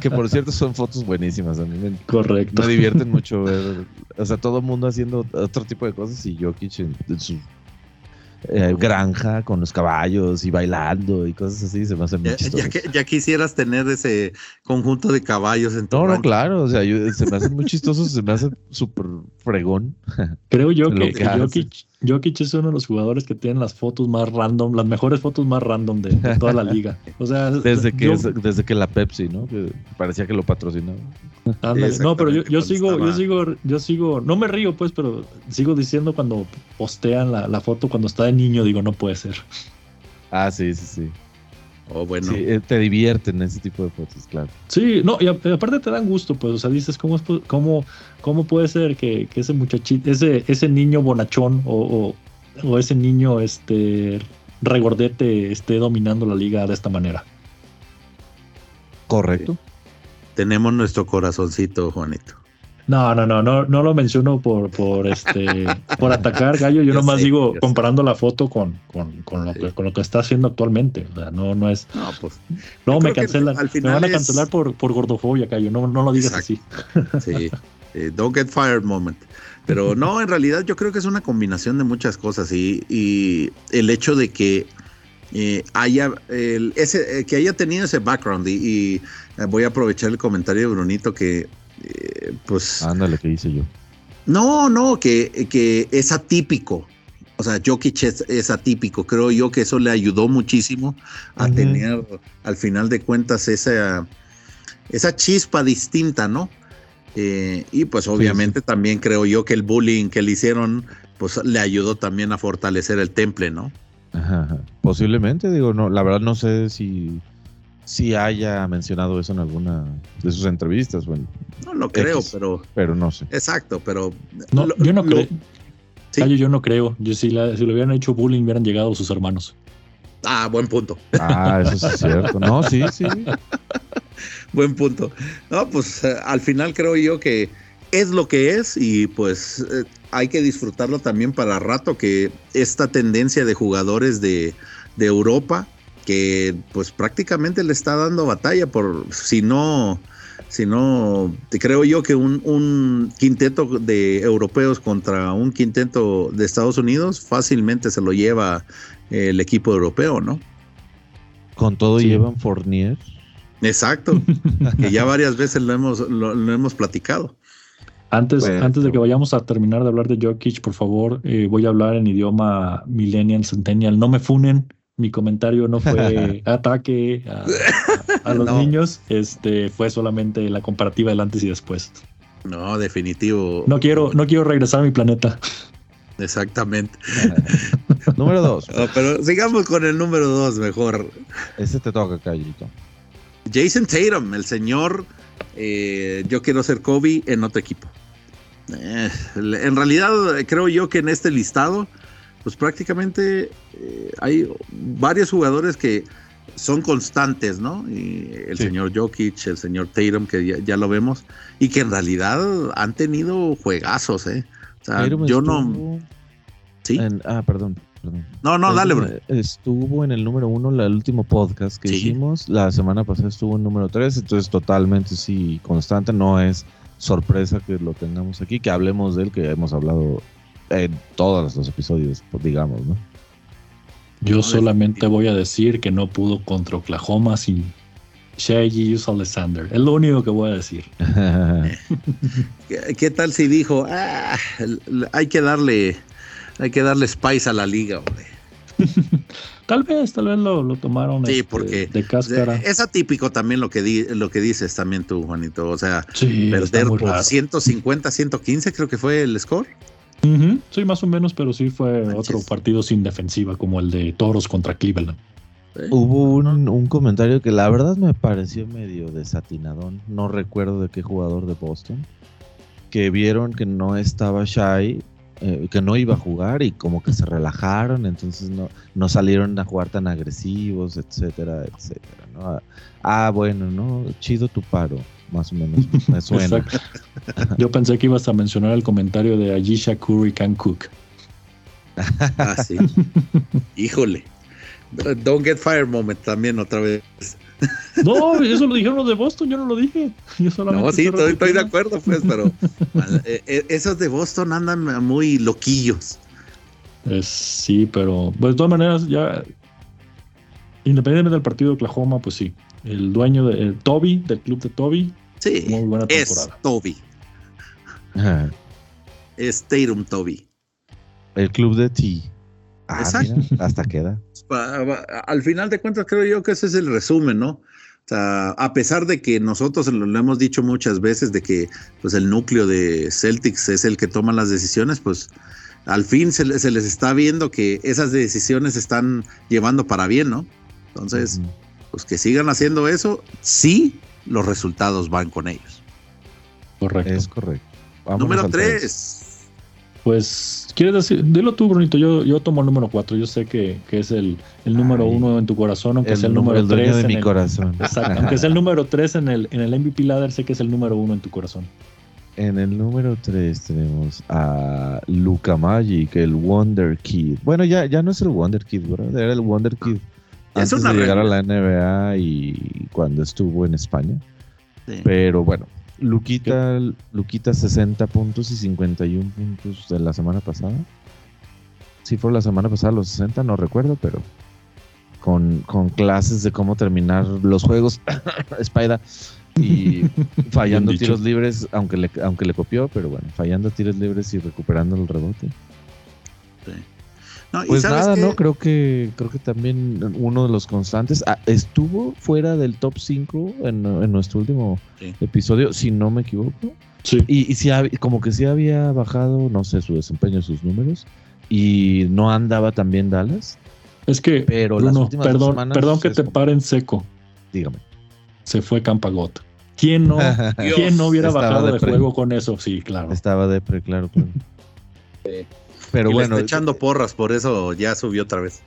que por cierto son fotos buenísimas. A mí me, Correcto. Me divierten mucho ver. O sea, todo el mundo haciendo otro tipo de cosas y Jokic en su eh, granja con los caballos y bailando y cosas así, se me hace muy ya, ya, quisieras tener ese conjunto de caballos en tu No, no, claro, o sea, se me hace muy chistoso, se me hace súper fregón. Creo yo que, Jokic, es uno de los jugadores que tienen las fotos más random, las mejores fotos más random de, toda la liga. O sea, desde que, desde que la Pepsi, ¿no? Que parecía que lo patrocinaba. No, pero yo, sigo, yo sigo, yo sigo, no me río pues, pero sigo diciendo cuando postean la, la foto cuando está de niño, digo, no puede ser. Ah, sí, sí, sí. Oh, bueno. Eh, te divierten ese tipo de fotos, claro. Sí, no, y aparte te dan gusto, pues, o sea, dices, ¿cómo, cómo, cómo puede ser que, ese muchachito, ese, ese niño bonachón o, o, ese niño este regordete esté dominando la liga de esta manera? Correcto. Tenemos nuestro corazoncito, Juanito. No, no, no, no, no lo menciono por, por este, por atacar, Gallo. Yo, nomás digo, comparando la foto con, con, lo que, con lo que está haciendo actualmente. O sea, no, no es. No, pues. No, me cancelan. Me van a cancelar por, por gordofobia, Gallo. No, no lo digas así. Sí. Eh, don't get fired moment. Pero no, en realidad yo creo que es una combinación de muchas cosas y, y el hecho de que eh, haya el, ese, eh, que haya tenido ese background y, y voy a aprovechar el comentario de Brunito que eh, pues... Ándale, que hice yo. No, no, que, que es atípico. O sea, Jokic es, atípico. Creo yo que eso le ayudó muchísimo a tener, al final de cuentas, esa, esa chispa distinta, ¿no? Eh, y pues obviamente también creo yo que el bullying que le hicieron, pues le ayudó también a fortalecer el temple, ¿no? Ajá, Posiblemente, digo, no, la verdad no sé si si haya mencionado eso en alguna de sus entrevistas. Bueno, no lo creo, pero. Pero no sé. Exacto, pero. No, yo no creo. Yo no creo. Yo si, la, si le hubieran hecho bullying, hubieran llegado sus hermanos. Ah, buen punto. Ah, eso es cierto. No, sí, sí. buen punto. No, pues eh, al final creo yo que es lo que es y pues eh, hay que disfrutarlo también para rato que esta tendencia de jugadores de, de Europa que pues prácticamente le está dando batalla por si no si no creo yo que un, un, quinteto de europeos contra un quinteto de Estados Unidos fácilmente se lo lleva el equipo europeo, ¿no? Con todo llevan Fournier. Exacto, que ya varias veces lo hemos, lo, hemos platicado. Antes, antes de que vayamos a terminar de hablar de Jokic, por favor, eh, voy a hablar en idioma millennial, centennial. No me funen, mi comentario no fue ataque a, los niños, este fue solamente la comparativa del antes y después. No, definitivo. No quiero, no quiero regresar a mi planeta. Exactamente. número dos. pero sigamos con el número dos mejor. Ese te toca, Callito. Jason Tatum, el señor. Eh, yo quiero ser Kobe en otro equipo. Eh, en realidad, creo yo que en este listado pues prácticamente eh, hay varios jugadores que son constantes, ¿no? Y el señor Jokic, el señor Tatum, que ya, lo vemos, y que en realidad han tenido juegazos, ¿eh? O sea, yo no. Sí. ah, perdón. No, no, dale, bro. Estuvo en el número uno el último podcast que hicimos. La semana pasada estuvo en número tres, entonces totalmente sí, constante. No es sorpresa que lo tengamos aquí, que hablemos de él, que hemos hablado en todos los episodios, pues, digamos, ¿no? Yo solamente voy a decir que no pudo contra Oklahoma sin Shea Alexander. Es lo único que voy a decir. ¿Qué, tal si dijo, ah, hay que darle, hay que darle spice a la liga, hombre? tal vez, tal vez lo, tomaron sí, este, porque de cáscara. Es atípico también lo que, lo que dices también tú, Juanito. O sea, perder por 150, 115 creo que fue el score. Sí, más o menos, pero sí fue otro partido sin defensiva, como el de Toros contra Cleveland. Hubo un, comentario que la verdad me pareció medio desatinadón. No recuerdo de qué jugador de Boston. Que vieron que no estaba Shy, eh, que no iba a jugar y como que se relajaron, entonces no, no salieron a jugar tan agresivos, etcétera, etcétera. ¿no? Ah, bueno, ¿no? Chido tu paro más o menos. Me suena. Yo pensé que ibas a mencionar el comentario de Ayisha Curry Can Cook. Ah, sí. Híjole. Don't get fire moment también otra vez. No, eso lo dijeron los de Boston, yo no lo dije. Yo solamente no, sí, estoy, de acuerdo, pues, pero eh, eh, esos de Boston andan muy loquillos. sí, pero pues, de todas maneras, ya independientemente del partido de Oklahoma, pues sí, el dueño de Toby, del club de Toby, Sí, Muy buena temporada. es Toby. Es Tatum Toby. El club de T. Ah, Exacto. hasta queda. Al final de cuentas, creo yo que ese es el resumen, ¿no? O sea, a pesar de que nosotros lo, hemos dicho muchas veces de que pues el núcleo de Celtics es el que toma las decisiones, pues al fin se, les está viendo que esas decisiones están llevando para bien, ¿no? Entonces, pues que sigan haciendo eso, sí, los resultados van con ellos. Correcto. Es correcto. número 3. Pues, ¿quieres decir? Dilo tú, Brunito. Yo, yo tomo el número 4. Yo sé que, es el, el número 1 en tu corazón, aunque sea el número 3. de mi corazón. Exacto. aunque sea el número 3 en el, en el MVP ladder, sé que es el número 1 en tu corazón. En el número 3 tenemos a Luca Magic, el Wonder Kid. Bueno, ya, ya no es el Wonder Kid, ¿verdad? Era el Wonder Kid antes de llegar a la NBA y cuando estuvo en España. Pero bueno, Luquita, Luquita 60 puntos y 51 puntos de la semana pasada. Sí fue la semana pasada los 60, no recuerdo, pero con, con clases de cómo terminar los juegos, Spider, y fallando tiros libres, aunque le, aunque le copió, pero bueno, fallando tiros libres y recuperando el rebote. Sí pues nada, ¿no? Creo que, creo que también uno de los constantes ah, estuvo fuera del top 5 en, nuestro último episodio, si no me equivoco. Sí. Y, si como que sí había bajado, no sé, su desempeño, sus números, y no andaba tan bien Dallas. Es que, pero perdón, perdón que te paren seco. dígame. Se fue Campagot. ¿Quién no, ¿quién no hubiera bajado de juego con eso? Sí, claro. Estaba depre, claro. claro. Pero Y le bueno, está echando porras, por eso ya subió otra vez.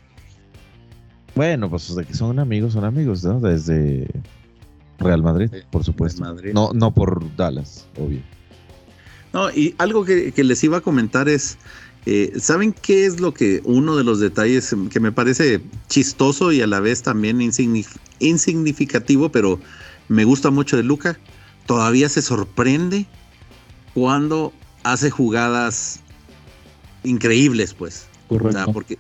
bueno, pues de que son amigos, son amigos, ¿no? Desde Real Madrid, Sí, por supuesto. Madrid. No, no por Dallas, obvio. No, y algo que, que les iba a comentar es, eh, ¿saben qué es lo que uno de los detalles que me parece chistoso y a la vez también insignif- insignificativo, pero me gusta mucho de Luca? Todavía se sorprende cuando hace jugadas increíbles, pues. O Correcto. sea, porque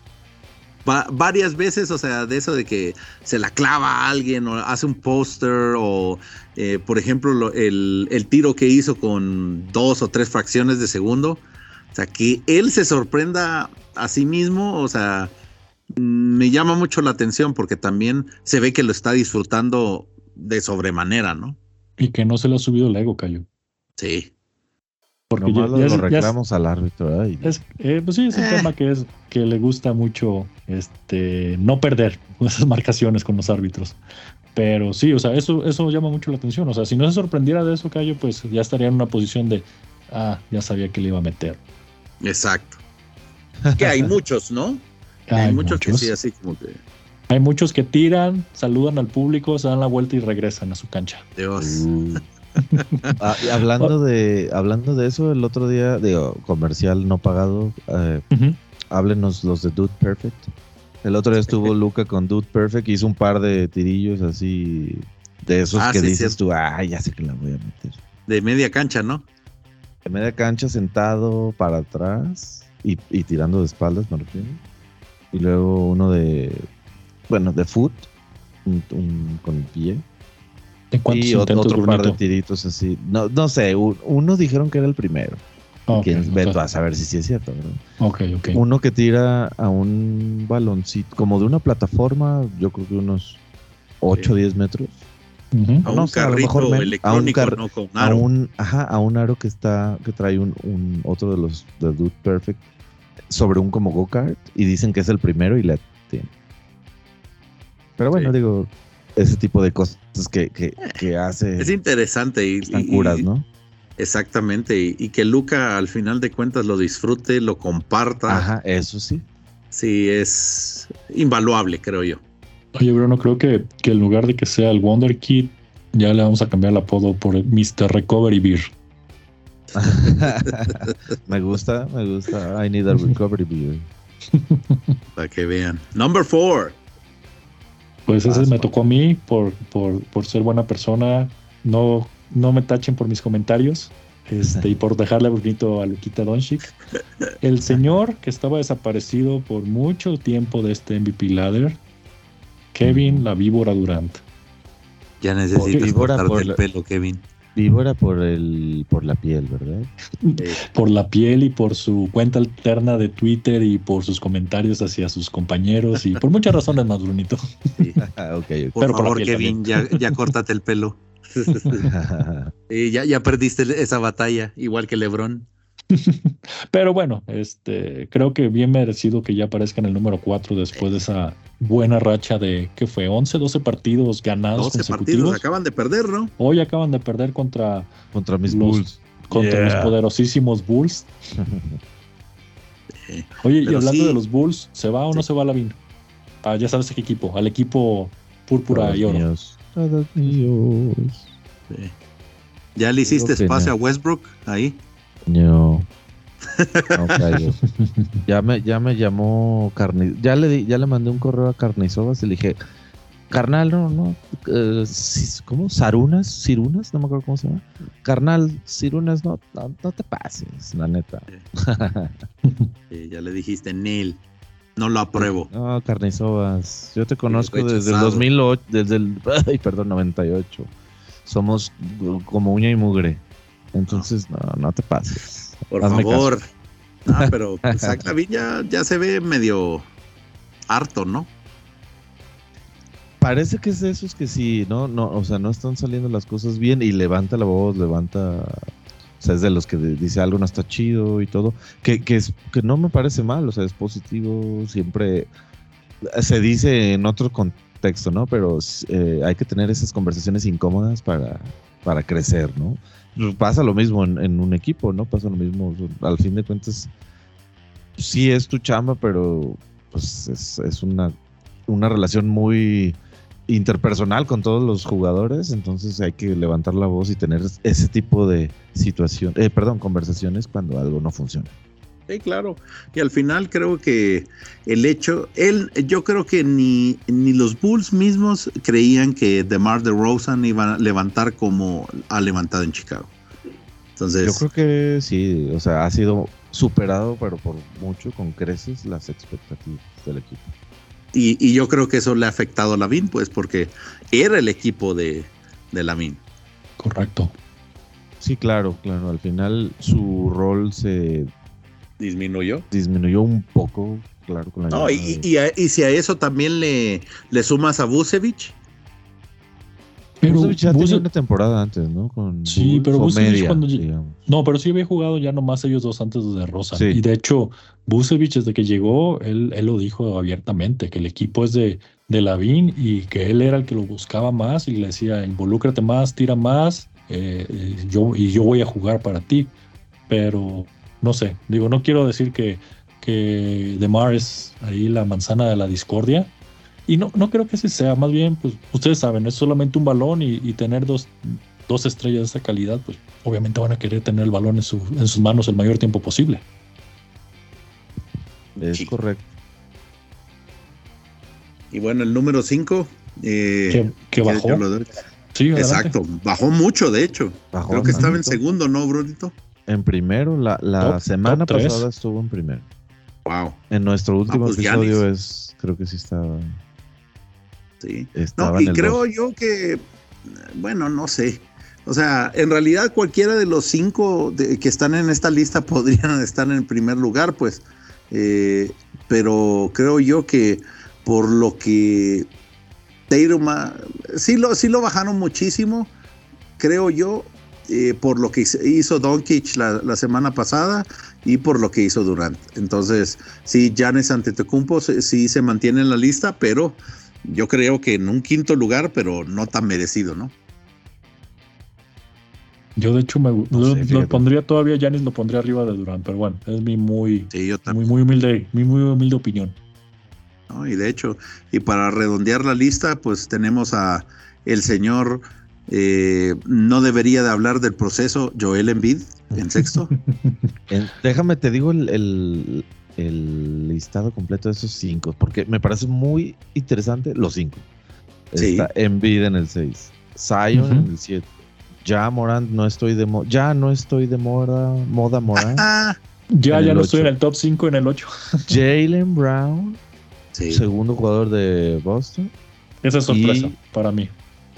va- varias veces, o sea, de eso de que se la clava a alguien o hace un póster o, eh, por ejemplo, lo- el, el tiro que hizo con dos o tres fracciones de segundo. O sea, que él se sorprenda a sí mismo, o sea, me llama mucho la atención porque también se ve que lo está disfrutando de sobremanera, ¿no? Y que no se le ha subido el ego, Cayo. Sí. Porque Nomás ya- lo, ya reclamos al árbitro. Es, eh, pues sí, es un Eh. tema que es que le gusta mucho este no perder esas marcaciones con los árbitros. Pero sí, o sea, eso, eso llama mucho la atención. O sea, si no se sorprendiera de eso, Cayo, pues ya estaría en una posición de ah, ya sabía que le iba a meter. Exacto. Que hay muchos, ¿no? Hay, muchos, que sí, así como que. Hay muchos que tiran, saludan al público, se dan la vuelta y regresan a su cancha. Dios. Uh. Ah, y hablando de hablando de eso, el otro día, digo, comercial no pagado, eh, háblenos los de Dude Perfect. El otro día estuvo Luca con Dude Perfect, hizo un par de tirillos así de esos Ah, que sí, dices cierto. tú, ah, ya sé que la voy a meter. De media cancha, ¿no? En media cancha sentado para atrás y, y tirando de espaldas, me refiero. Y luego uno de, bueno, de foot, un- un- con el pie. ¿En cuántos Y ot- intentos, otro par de tiritos así. No, no sé, un- uno dijeron que era el primero. Ok, Quién o ve sea, tú a saber si sí es cierto, ok. Uno que tira a un baloncito, como de una plataforma, yo creo que unos 8 o 10 metros. A No un sé, a lo carrito a un electrónico, car- no con A aro. un, ajá, a un aro que está, que trae un, un otro de los de Dude Perfect sobre un como go-kart y dicen que es el primero y le tiene. Pero bueno, Sí. digo, ese tipo de cosas que, que, que hace Es interesante y, están y- curas, ¿no? Exactamente, y, y que Luca al final de cuentas lo disfrute, lo comparta. Ajá, eso sí. Sí, es invaluable, creo yo. Oye, Bruno, creo que, que en lugar de que sea el Wonder Kid, ya le vamos a cambiar el apodo por el Mr. Recovery Beer. me gusta, me gusta. I need a recovery beer. Para que vean. Number four. Pues ese Ah, me tocó a mí por, por, por ser buena persona. No, no me tachen por mis comentarios. Este, y por dejarle bonito a Luquita Doncic. El señor que estaba desaparecido por mucho tiempo de este MVP ladder, Kevin la víbora Durant. Ya necesitas cortarte por el la- pelo, Kevin. Víbora por el, por la piel, ¿verdad? Por la piel y por su cuenta alterna de Twitter y por sus comentarios hacia sus compañeros y por muchas razones más, Brunito. sí. ok, ok. Por Pero por favor, Kevin, ya, ya córtate el pelo. Ya, ya perdiste esa batalla, igual que Lebron. Pero bueno, este, creo que bien merecido que ya aparezca en el número 4 después de esa buena racha de, ¿qué fue? 11, 12 partidos ganados 12 consecutivos. partidos acaban de perder, ¿no? Hoy acaban de perder contra, Contra mis Los- Bulls. contra Yeah. los poderosísimos Bulls. Oye, y hablando sí. de los Bulls, ¿se va o no se va Lavin? Ah, ya sabes a qué equipo, al equipo púrpura Todos y oro. míos. Todos míos. sí. ¿Ya le hiciste que espacio no. a Westbrook ahí? No. No, ya me, ya me llamó Carni, ya le di- ya le mandé un correo a Carnizovas y le dije, carnal, no, no, eh, ¿cómo? Sarunas, Cirunas, no me acuerdo cómo se llama. Carnal, Cirunas, no, no, no te pases, la neta. Eh, ya le dijiste, Neil, no lo apruebo. No, Carnizovas, yo te conozco desde el rechazado. 2008, desde el, ay, perdón, 98. Somos como uña y mugre. Entonces, no, no te pases. Por Hazme favor. Ah, pero pues, Zach Lavin ya, ya se ve medio harto, ¿no? Parece que es de esos que sí, no, no, o sea, no están saliendo las cosas bien y levanta la voz, levanta, o sea, es de los que dice algo no está chido y todo, que, que, es, que no me parece mal, o sea, es positivo, siempre se dice en otro con- texto, ¿no? Pero eh, hay que tener esas conversaciones incómodas para, para crecer, ¿no? Pasa lo mismo en, un equipo, ¿no? Pasa lo mismo. Al fin de cuentas, sí es tu chamba, pero pues es, es una, una relación muy interpersonal con todos los jugadores, entonces hay que levantar la voz y tener ese tipo de situación, eh, perdón, conversaciones cuando algo no funciona. Sí, claro. Y al final creo que el hecho, él, yo creo que ni, ni los Bulls mismos creían que DeMar DeRozan iba a levantar como ha levantado en Chicago. Entonces, yo creo que sí, o sea, ha sido superado, pero por mucho con creces las expectativas del equipo. Y, yo creo que eso le ha afectado a Lavín, pues, porque era el equipo de, de Lavín. Correcto. Sí, claro, claro. Al final su rol se disminuyó. Disminuyó un poco, claro. Con la no, y, y, si a eso también le, le sumas a Vucevic. Pero ya tenía una temporada antes, ¿no? Con sí, pero Vucevic cuando No, pero sí había jugado ya nomás ellos dos antes de Rosa. Y de hecho, Vucevic desde que llegó, él, él lo dijo abiertamente, que el equipo es de, de Lavín y que él era el que lo buscaba más y le decía, involúcrate más, tira más, eh, yo, y yo voy a jugar para ti. Pero no sé, digo, no quiero decir que, que DeMar es ahí la manzana de la discordia. Y no, no creo que así sea, más bien, pues ustedes saben, es solamente un balón y, tener dos, dos, estrellas de esa calidad, pues obviamente van a querer tener el balón en, su, en sus manos el mayor tiempo posible. Es correcto. Y bueno, el número 5. Eh, que, bajó. Sí, Exacto, bajó mucho, de hecho. Creo que estaba en segundo, ¿no, Brunito? En primero, la, la semana pasada estuvo en primero. Wow. En nuestro último pues episodio es, creo que sí estaba. Sí. no, y creo yo que, bueno, no sé. O sea, en realidad cualquiera de los cinco que están en esta lista podrían estar en primer lugar, pues. Eh, pero creo yo que por lo que Tatum sí lo, sí lo bajaron muchísimo, creo yo, eh, por lo que hizo Doncic la, la, semana pasada y por lo que hizo Durant. Entonces, sí, Giannis Antetokounmpo sí se mantiene en la lista, pero yo creo que en un quinto lugar, pero no tan merecido, ¿no? Yo de hecho me lo, pondría todavía, Giannis lo pondría arriba de Durant, pero bueno, es mi muy, muy, muy humilde, mi muy humilde opinión. y de hecho, y para redondear la lista, pues tenemos a el señor eh, no debería de hablar del proceso Joel Embiid en sexto. déjame te digo el, listado completo de esos cinco, porque me parece muy interesante los cinco. Está Embiid en el 6, Zion en el 7. Ya Morant no estoy de ya no estoy de moda, moda Morant. ya, ya no estoy en el top 5 en el 8. Jalen Brown, segundo jugador de Boston. Esa es sorpresa para mí.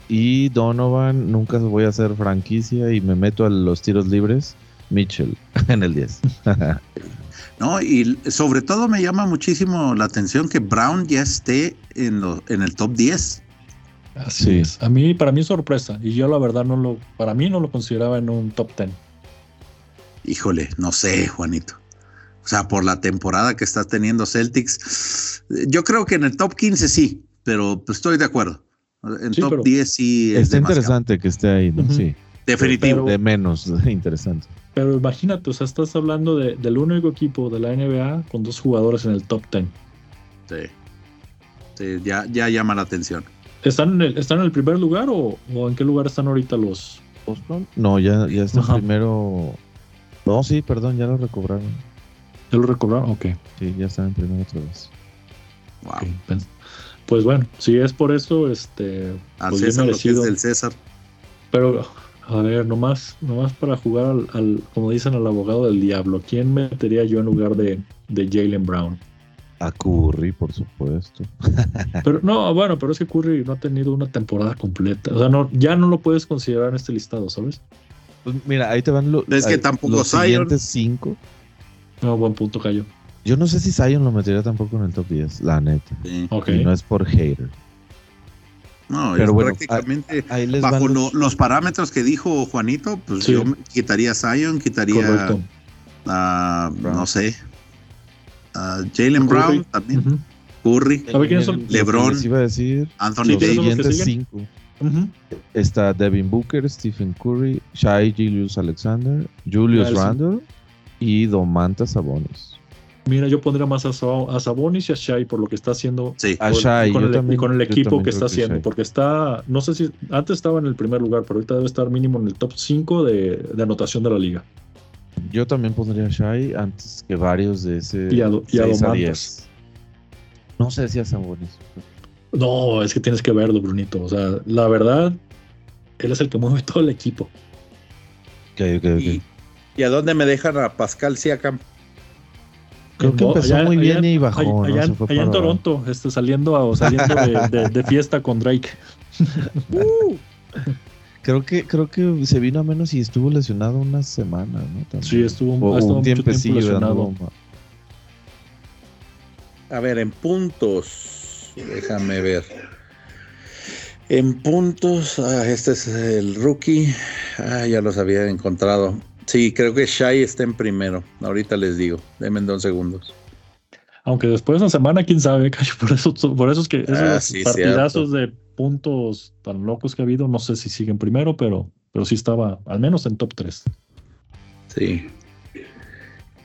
Y Donovan, nunca voy a hacer franquicia y me meto a los tiros libres. Mitchell en el 10. no, y sobre todo me llama muchísimo la atención que Brown ya esté en, en el top 10. Así es. A mí, para mí es sorpresa. Y yo la verdad no lo, para mí no lo consideraba en un top 10. Híjole, no sé, Juanito. O sea, por la temporada que está teniendo Celtics, yo creo que en el top 15 sí, pero pues, estoy de acuerdo. En top 10 sí es Está interesante que esté ahí, ¿no? Sí. Definitivo. de menos, interesante. Pero imagínate, o sea, estás hablando de, del único equipo de la NBA con dos jugadores en el top 10. Sí. Sí, ya, ya llama la atención. ¿Están en el, ¿están en el primer lugar o, en qué lugar están ahorita los No, ya, ya está primero. No, sí, perdón, ya lo recobraron. ¿Ya lo recobraron? Ok. Sí, ya están en primero otra vez. Wow pues bueno, si es por eso, este. Al pues César del César. Pero, a ver, nomás, nomás para jugar al, como dicen, al abogado del diablo, ¿quién metería yo en lugar de, de Jalen Brown? A Curry, por supuesto. pero no, bueno, pero es que Curry no ha tenido una temporada completa. O sea, no, ya no lo puedes considerar en este listado, ¿sabes? Pues mira, ahí te van es que tampoco los siguientes cinco. No, buen punto, Cayo. Yo no sé si Zion lo metería tampoco en el top 10, la neta. Sí. Y no es por hater. No, pero bueno, prácticamente bajo los parámetros que dijo Juanito, pues yo quitaría Zion, quitaría a, no sé, a Jalen Brown también. Curry, A ver, ¿quiénes son? LeBron. les iba a decir. Anthony Sí, Los ¿quiénes son los Davis. cinco. Está Devin Booker, Stephen Curry, Shai Julius Alexander, Julius. Randle y Domantas Sabonis. Mira, yo pondría más a, Sa- a Sabonis y a Shai por lo que está haciendo Sí. A Shai, y con, el, también- y con el equipo que está haciendo, Shai. porque está, no sé si antes estaba en el primer lugar, pero ahorita debe estar mínimo en el top 5 de, de anotación de la liga. Yo también pondría a Shai antes que varios de ese Y a, y a 6 a Domantas. 10. No sé si a Sabonis. No, es que tienes que verlo, Brunito. O sea, la verdad, él es el que mueve todo el equipo. Ok, ok, ok. Y, ¿Y a dónde me dejan a Pascal Siakam? Creo que empezó allá- muy bien allá- y bajó. Allá, ¿no? allá Se en- fue allá en para- Toronto, este, saliendo, a- saliendo de, de- de fiesta con Drake. Creo que, creo que se vino a menos y estuvo lesionado una semana, ¿no? También. Sí, estuvo, O- un mucho tiempo lesionado. A ver, en puntos. Déjame ver. En puntos. Ah, este es el rookie. Ah, ya los había encontrado. Sí, creo que Shai está en primero. Ahorita les digo. Denme dos segundos. Aunque después de una semana, quién sabe, Cayo, por eso, por eso es que esos Ah, sí, partidazos de puntos tan locos que ha habido, no sé si siguen primero, pero, pero sí estaba al menos en top 3. Sí.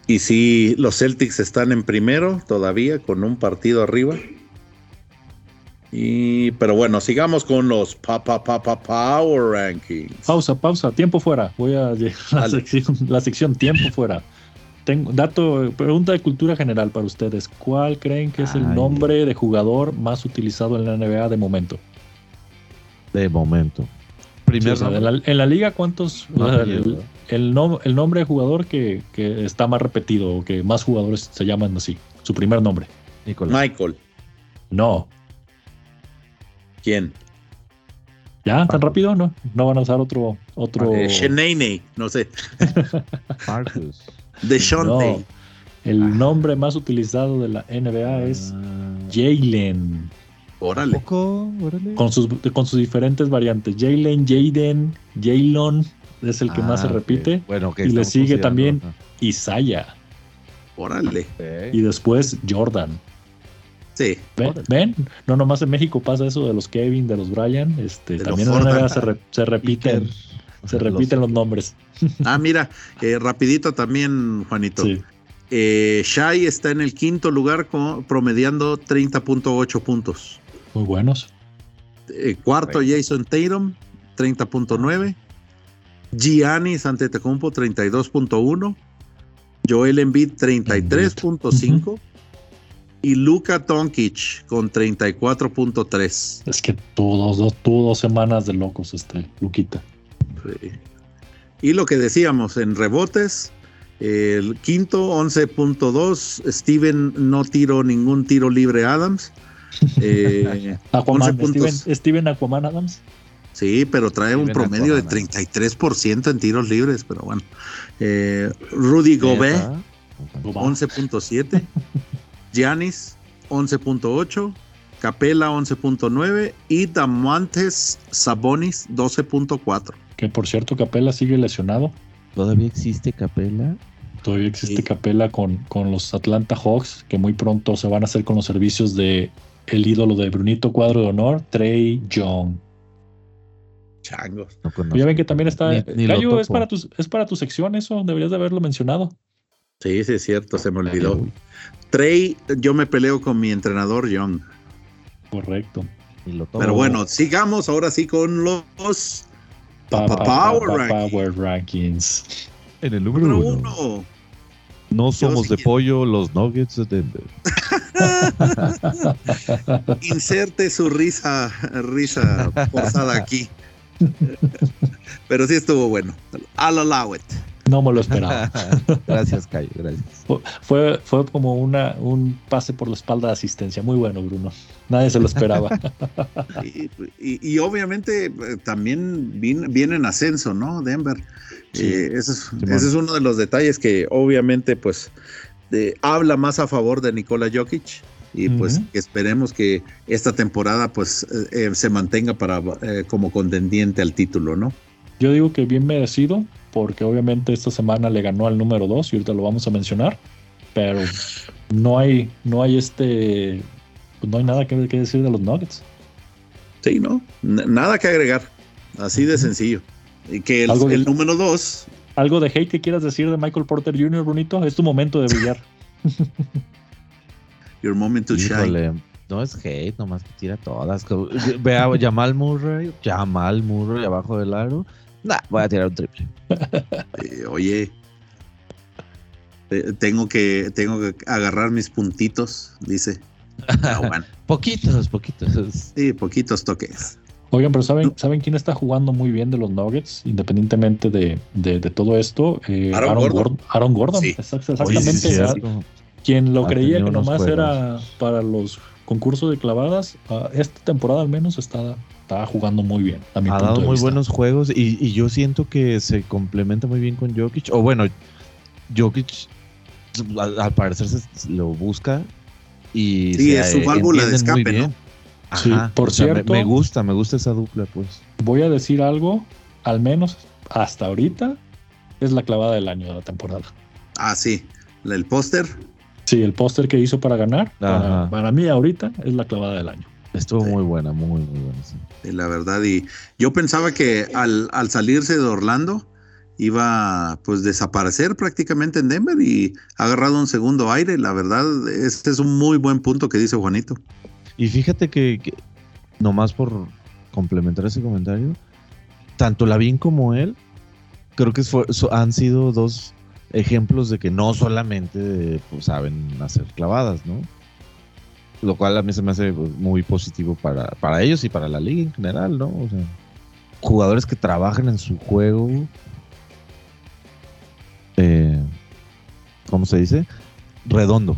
Y sí, los Celtics están en primero todavía con un partido arriba. Y, pero bueno, sigamos con los pa, pa, pa, pa- Power Rankings. Pausa, pausa, tiempo fuera. Voy a llegar a la sección, la sección tiempo fuera. Tengo dato, pregunta de cultura general para ustedes. ¿Cuál creen que es el Ay. nombre de jugador más utilizado en la NBA de momento? De momento. Sí, Primer o sea, en, nombre. la, en la liga, ¿cuántos? No, o sea, apellido, el, el nom- el nombre de jugador que, que está más repetido o que más jugadores se llaman así. Su primer nombre. Nicolás. Michael, No. ¿Quién? ¿Ya? ¿Tan rápido? No. No van a usar otro. otro... Eh, no sé. Marcus. DeShante. No. El nombre más utilizado de la NBA es Ah, Jalen. Órale. poco? Órale. Con sus, con sus diferentes variantes. Jalen, Jaden, Jalen es el que más se Ah, repite. Bueno, ok, Y le sigue también-. Isaiah. Órale. Y después Jordan. Sí. ¿Ven? No nomás en México pasa eso de los Kevin, de los Brian. Este, De también los en la NBA se, re- se repiten, se repiten los nombres. Ah, mira, eh, rapidito también, Juanito. Sí. Eh, Shai está en el quinto lugar con, promediando 30.8 puntos. Muy buenos. Eh, cuarto, Jason Tatum, 30.9. Giannis Antetokounmpo, 32.1. Joel Embiid, 33.5. Y Luka Doncic con 34.3. Es que tuvo dos, tuvo dos semanas de locos este Luquita. Sí. Y lo que decíamos, en rebotes, el quinto, 11.2. Steven no tiró ningún tiro libre Adams. Eh, Aquaman, 11 puntos. Steven, Steven Aquaman Adams. sí, pero trae un promedio de Aquaman. 33% en tiros libres, pero bueno. Eh, Rudy Gobert, Neta. 11.7. Giannis, 11.8. Capela, 11.9. Y Damantes Sabonis, 12.4. Que por cierto, Capela sigue lesionado. ¿Todavía existe Capela? Todavía existe Sí. Capela con, con los Atlanta Hawks, que muy pronto se van a hacer con los servicios de el ídolo de Brunito Cuadro de Honor, Trey Young. Changos. No conozco. Ya ven que también está. Ni- ni Cayo, es para, tu, es para tu sección eso, deberías de haberlo mencionado. Sí, sí, es cierto, se me olvidó. Trey, yo me peleo con mi entrenador Young. Correcto. Lo. Pero bueno, sigamos ahora sí con los Pa- Pa- pa- Power pa- Rankings. Power Rankings. en el número número uno. uno. No somos de pollo, los Nuggets de Denver. Inserte su risa, risa forzada aquí. Pero sí estuvo bueno. I'll allow it. No me lo esperaba. gracias, Cayo, gracias. Fue- fue, como una, un pase por la espalda de asistencia. Muy bueno, Bruno. Nadie se lo esperaba. Y, y- y obviamente eh, también vin- viene en ascenso, ¿no? Denver. Sí. Eh, ese, es, Simón. ese es uno de los detalles que obviamente pues de- habla más a favor de Nikola Jokic y pues esperemos que esta temporada pues eh, eh, se mantenga para eh, como contendiente al título, ¿no? Yo digo que bien merecido, porque obviamente esta semana le ganó al número 2 y ahorita lo vamos a mencionar, pero no hay, no hay este pues no hay nada que, que decir de los Nuggets. Sí, ¿no? N- nada que agregar. Así de sencillo. Y que el, Algo de- el número dos, ¿Algo de hate que quieras decir de Michael Porter Jr., Brunito? Es tu momento de brillar. Your Moment to Shine. Híjole, no es hate, nomás que tira todas. Co- Ve a Jamal Murray, Jamal Murray abajo del aro. Nah, voy a tirar un triple. Eh, oye, eh, tengo que, tengo que agarrar mis puntitos, dice. Ah, bueno, Poquitos, poquitos. sí, poquitos toques. Oigan, pero ¿saben, ¿saben quién está jugando muy bien de los Nuggets? Independientemente de, de- de todo esto. Eh, Aaron Aaron, Gordon. Gordon. Aaron Gordon, Sí. exact- Oye, sí, exactamente. quien lo Ha creía que nomás juegos. era para los concursos de clavadas, ah, esta temporada al menos está, está jugando muy bien. A mi Ha punto dado de muy vista. buenos juegos y, y yo siento que se complementa muy bien con Jokic. O bueno, Jokic al, al parecer se, lo busca y Sí, se, es su eh, válvula de escape, ¿no? bien. Sí, por o sea, me- cierto- me, gusta, me gusta esa dupla, pues. Voy a decir algo, al menos hasta ahorita, es la clavada del año de la temporada. Ah, sí, el póster. Sí, el póster que hizo para ganar, para, mí ahorita es la clavada del año. Estuvo Sí. muy buena, muy, muy buena. sí. La verdad. Y yo pensaba que al, al salirse de Orlando iba pues desaparecer prácticamente en Denver y ha agarrado un segundo aire. La verdad, este es un muy buen punto que dice Juanito. Y fíjate que, que nomás por complementar ese comentario, tanto Lavín como él, creo que fue- so- han sido dos ejemplos de que no solamente pues, saben hacer clavadas, ¿no? Lo cual a mí se me hace pues, muy positivo para, para ellos y para la liga en general, ¿no? O sea, jugadores que trabajan en su juego. eh, ¿Cómo se dice? Redondo.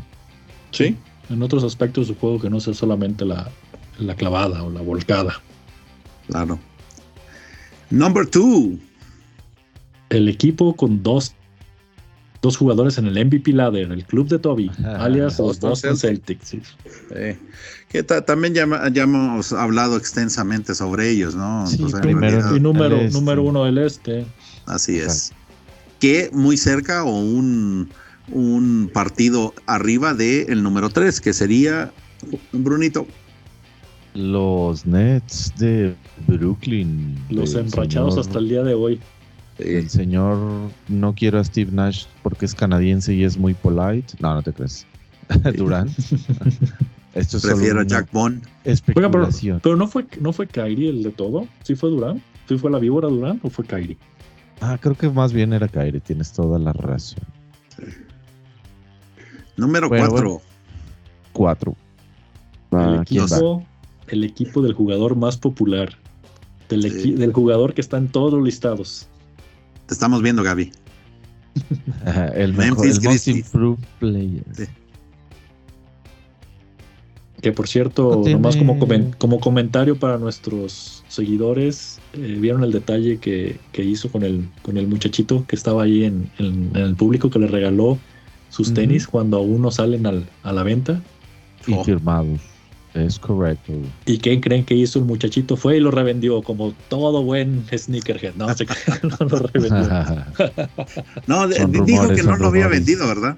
Sí. En otros aspectos de su juego que no sea solamente la, la clavada o la volcada. Claro. Number two. El equipo con dos, dos jugadores en el MVP ladder, el club de Toby, Ajá. alias los Boston Boston Celtics. sí. eh, que ta- también ya, ya hemos hablado extensamente sobre ellos, ¿no? Sí, primero- Y número, este. número uno del este. Así es. Que muy cerca o un, un partido arriba del número 3, que sería Brunito. Los Nets de Brooklyn. Los enrachados señor- hasta el día de hoy. El señor no quiero a Steve Nash porque es canadiense y es muy polite. No, no te crees. Durán. Esto es solo Prefiero a Jack Bond. Oiga, pero, no fue no fue Kyrie el de todo. ¿Sí fue Durán? ¿Sí fue la víbora Durán o fue Kyrie? Ah, creo que más bien era Kyrie. Tienes toda la razón. Número Bueno, 4. Cuatro. el, Ah, el equipo del jugador más popular. Del, Sí. del jugador que está en todos los listados. Te estamos viendo, Gaby. El mejor, Memphis el most Grizzlies. improved player. Sí. Que por cierto, No nomás como, como comentario para nuestros seguidores, eh, vieron el detalle que, que hizo con el, con el muchachito que estaba ahí en, en- en el público que le regaló sus tenis cuando aún no salen al- a la venta. Y Oh. firmados. Es correcto. ¿Y qué creen que hizo el muchachito? Fue y lo revendió como todo buen sneakerhead. No, se no lo revendió. No, de- dijo rumores, que no lo había vendido, ¿verdad?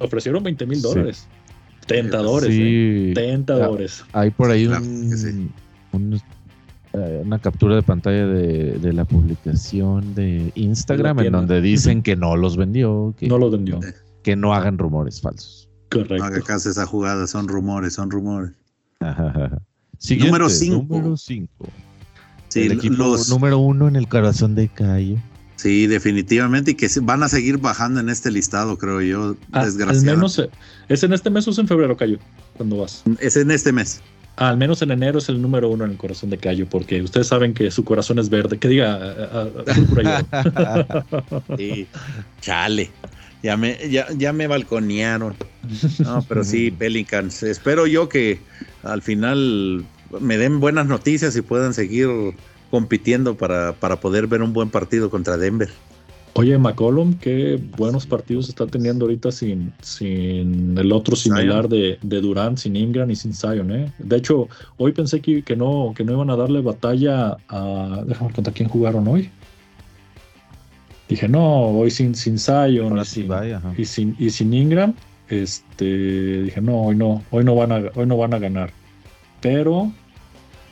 Ofrecieron 20 mil Sí. dólares. Tentadores. eh. sí. Tentadores. Hay por ahí Claro un- que sí. un- eh, una captura de pantalla de, de la publicación de Instagram en donde dicen que no los vendió, que No lo vendió. que no hagan rumores falsos. No Correcto. haga caso esa jugada, son rumores, son rumores. Siguiente, Número cinco. Número 5. Sí, el equipo los- número uno en el corazón de Calle. sí, definitivamente, y que se- van a seguir bajando en este listado, creo yo, Ah, al desgraciadamente. menos eh, es en este mes o es en febrero, Cayo, cuando vas. Es en este mes. Ah, al menos en enero es el número uno en el corazón de Cayo, porque ustedes saben que su corazón es verde. Que diga, ah, ah, oro. Sí, chale. Ya me, ya, ya me balconearon. No, pero sí, Pelicans. Espero yo que al final me den buenas noticias y puedan seguir compitiendo para, para poder ver un buen partido contra Denver. Oye, McCollum, qué buenos partidos está teniendo ahorita sin, sin el otro similar de, de Durant, sin Ingram y sin Zion, ¿eh? De hecho, hoy pensé que, que no, que no iban a darle batalla a. Déjame contar quién jugaron hoy. Dije, no, hoy sin, sin Zion Ahora y sí, sin, vaya. y sin, y sin Ingram. este, dije, no, hoy no, hoy no van a, hoy no van a ganar. Pero,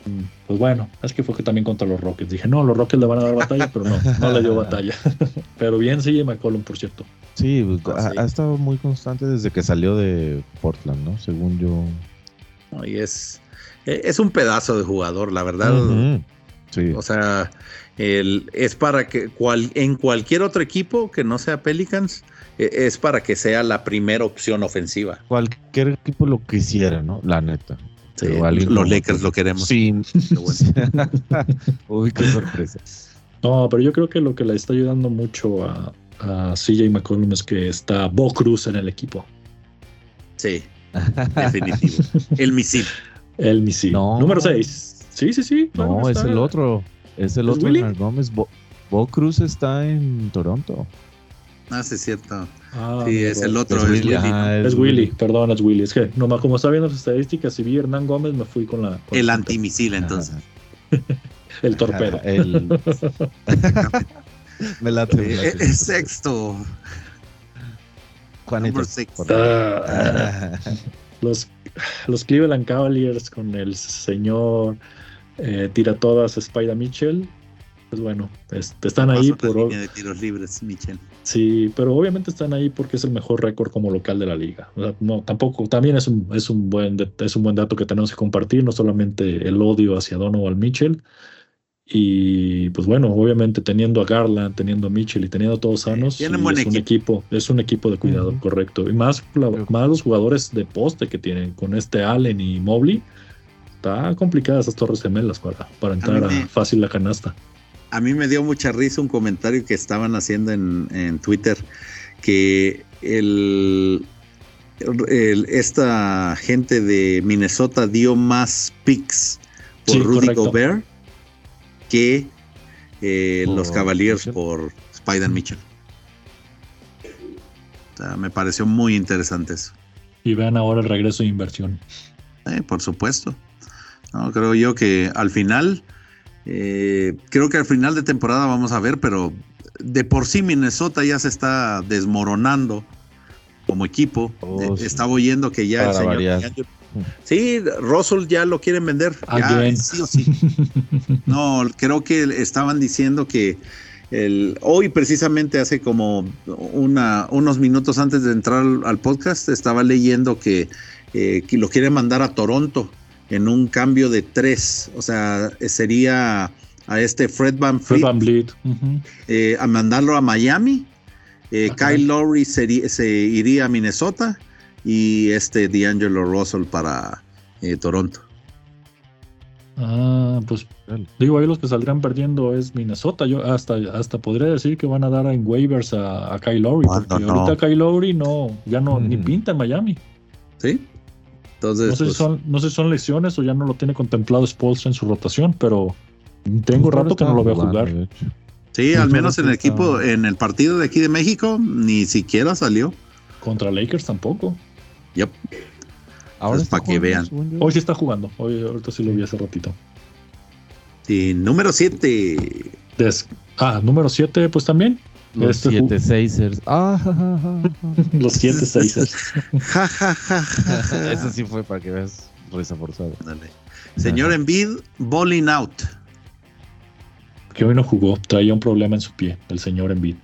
mm, pues bueno, es que fue que también contra los Rockets. Dije, no, los Rockets le van a dar batalla, pero no, no le dio batalla. pero bien sigue McCollum, por cierto. Sí, pues, ha, ha, estado muy constante desde que salió de Portland, ¿no? Según yo. Y es, es un pedazo de jugador, la verdad. Uh -huh. sí. O sea, el, es para que cual, en cualquier otro equipo que no sea Pelicans, es para que sea la primera opción ofensiva. Cualquier equipo lo quisiera, ¿no? La neta. Sí, los Lakers lo queremos. Sí. Uy, qué sorpresa. No, pero yo creo que lo que le está ayudando mucho a, a CJ McCollum es que está Bo Cruz en el equipo. Sí, definitivo. el misil. El misil. No. Número 6. Sí, sí, sí. No, es el otro. Es el ¿Es otro Hernán Gómez. Bo, Bo, Cruz está en Toronto. Ah, sí, es cierto. Ah, sí, es el otro. Es, Willy. Ah, es, es Willy. Willy. Perdón, es Willy. Es que nomás como estaba viendo las estadísticas y vi Hernán Gómez, me fui con la. Con el antimisil, entonces. el torpedo. el... me late. El, el sexto. Juanito. Ah, los, los Cleveland Cavaliers con el señor eh, tira todas Spider Mitchell. Pues bueno, este, están ahí por. De tiros libres, Mitchell. Sí, pero obviamente están ahí porque es el mejor récord como local de la liga. O sea, no, tampoco, también es un, es un buen es un buen dato que tenemos que compartir, no solamente el odio hacia Donovan Mitchell. Y pues bueno, obviamente teniendo a Garland, teniendo a Mitchell y teniendo a todos sanos, sí, buen es equipo. un equipo, es un equipo de cuidado, uh -huh. correcto. Y más, la, más los jugadores de poste que tienen con este Allen y Mobley, está complicada esas torres gemelas para, para entrar a, me, fácil la canasta. A mí me dio mucha risa un comentario que estaban haciendo en, en Twitter que el, el, esta gente de Minnesota dio más picks por sí, Rudy correcto. Gobert que eh, por los Cavaliers por Spider Mitchell. O sea, me pareció muy interesante eso. Y vean ahora el regreso de inversión. Eh, por supuesto. No, creo yo que al final, eh, creo que al final de temporada vamos a ver, pero de por sí Minnesota ya se está desmoronando como equipo. Oh, sí. Estaba oyendo que ya Para el señor Sí, Russell ya lo quieren vender. Ya, sí o sí. No, creo que estaban diciendo que el, hoy precisamente hace como una, unos minutos antes de entrar al, al podcast estaba leyendo que, eh, que, lo quieren mandar a Toronto en un cambio de tres. O sea, sería a este Fred Van Fleet, Fred Van Vliet. Uh -huh. eh, a mandarlo a Miami. Eh, Kyle Lowry se, se iría a Minnesota y este D'Angelo Russell para eh, Toronto. Ah, pues digo, ahí los que saldrán perdiendo es Minnesota. Yo hasta, hasta podría decir que van a dar en waivers a, a Kyle Lowry, porque no? ahorita Kyle Lowry no, ya no, mm. ni pinta en Miami. Sí. Entonces, no sé, pues, si son, no sé si son lesiones o ya no lo tiene contemplado Spolstra en su rotación, pero tengo rato que no lo veo jugar. Sí, al menos en el equipo, en el partido de aquí de México, ni siquiera salió. Contra Lakers tampoco. Yep. Ahora para que vean. Hoy sí está jugando. Hoy ahorita sí lo vi hace ratito. Y número 7. Des ah, número 7, pues también. Los 7 este Sixers. Ah, ja, ja, ja, Los 7 Sixers. Eso sí fue para que veas risa forzada. Dale. Señor Embiid, bowling out. Que hoy no jugó, traía un problema en su pie, el señor Embiid.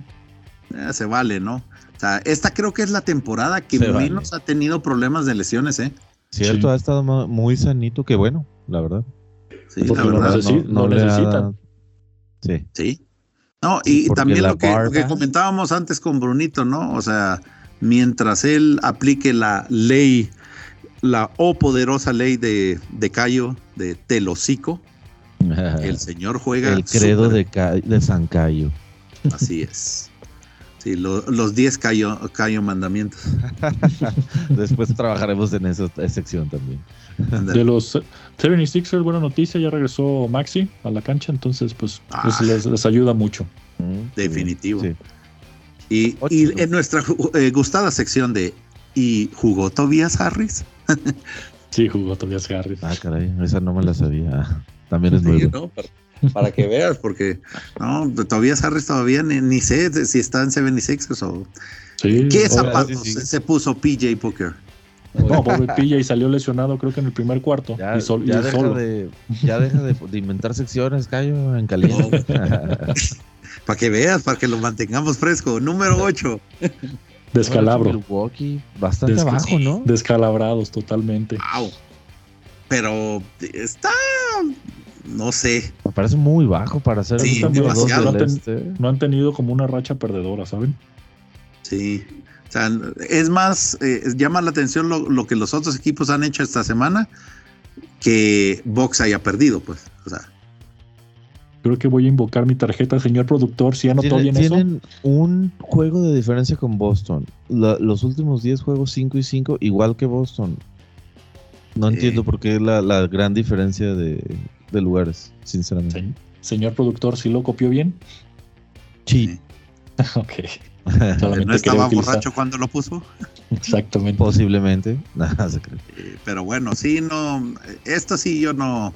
Eh, se vale, ¿no? O sea, esta creo que es la temporada que se menos vale. ha tenido problemas de lesiones, ¿eh? Cierto, sí. ha estado muy sanito, que bueno, la verdad. Sí, la verdad. No, no, no necesita. Ha... Sí. Sí. No, y también lo que, lo que, comentábamos antes con Brunito, ¿no? O sea, mientras él aplique la ley, la o poderosa ley de, de Cayo, de Telocico, el señor juega. El credo de, de, San Cayo. Así es. Sí, lo, los 10 Cayo, Cayo mandamientos. Después trabajaremos en esa sección también. De los 76ers, buena noticia, ya regresó Maxi a la cancha, entonces pues, ah. pues les, les, ayuda mucho. Definitivo. Sí. Y, y, en nuestra eh, gustada sección de ¿Y jugó Tobias Harris? sí, jugó Tobias Harris. Ah, caray, esa no me la sabía. También es sí, nuevo. ¿no? para, para que veas, porque no, todavía Harris todavía ni, sé si está en 76ers o. Sí, ¿Qué zapatos se puso PJ Booker? No, pobre PJ salió lesionado creo que en el primer cuarto. Ya, deja, De, ya deja de, inventar secciones, Cayo, en caliente. para que veas, para que lo mantengamos fresco. Número 8. Descalabro. Milwaukee, bastante abajo, ¿no? Descalabrados totalmente. Wow. Pero está no sé. Me parece muy bajo para ser sí, demasiado. No, este. no, han tenido como una racha perdedora, ¿saben? Sí. O sea, es más, eh, llama la atención lo, que los otros equipos han hecho esta semana que Box haya perdido, pues. O sea. Creo que voy a invocar mi tarjeta, señor productor. Si anotó bien eso. Tienen un juego de diferencia con Boston. los últimos 10 juegos 5 y 5, igual que Boston. No entiendo por qué la, la gran diferencia de, de lugares, sinceramente. Señor productor, ¿sí lo copió bien? Sí. ok. ¿No estaba borracho cuando lo puso? Exactamente. Posiblemente. Nada se cree. Eh, pero bueno, sí, no. Esto sí yo no.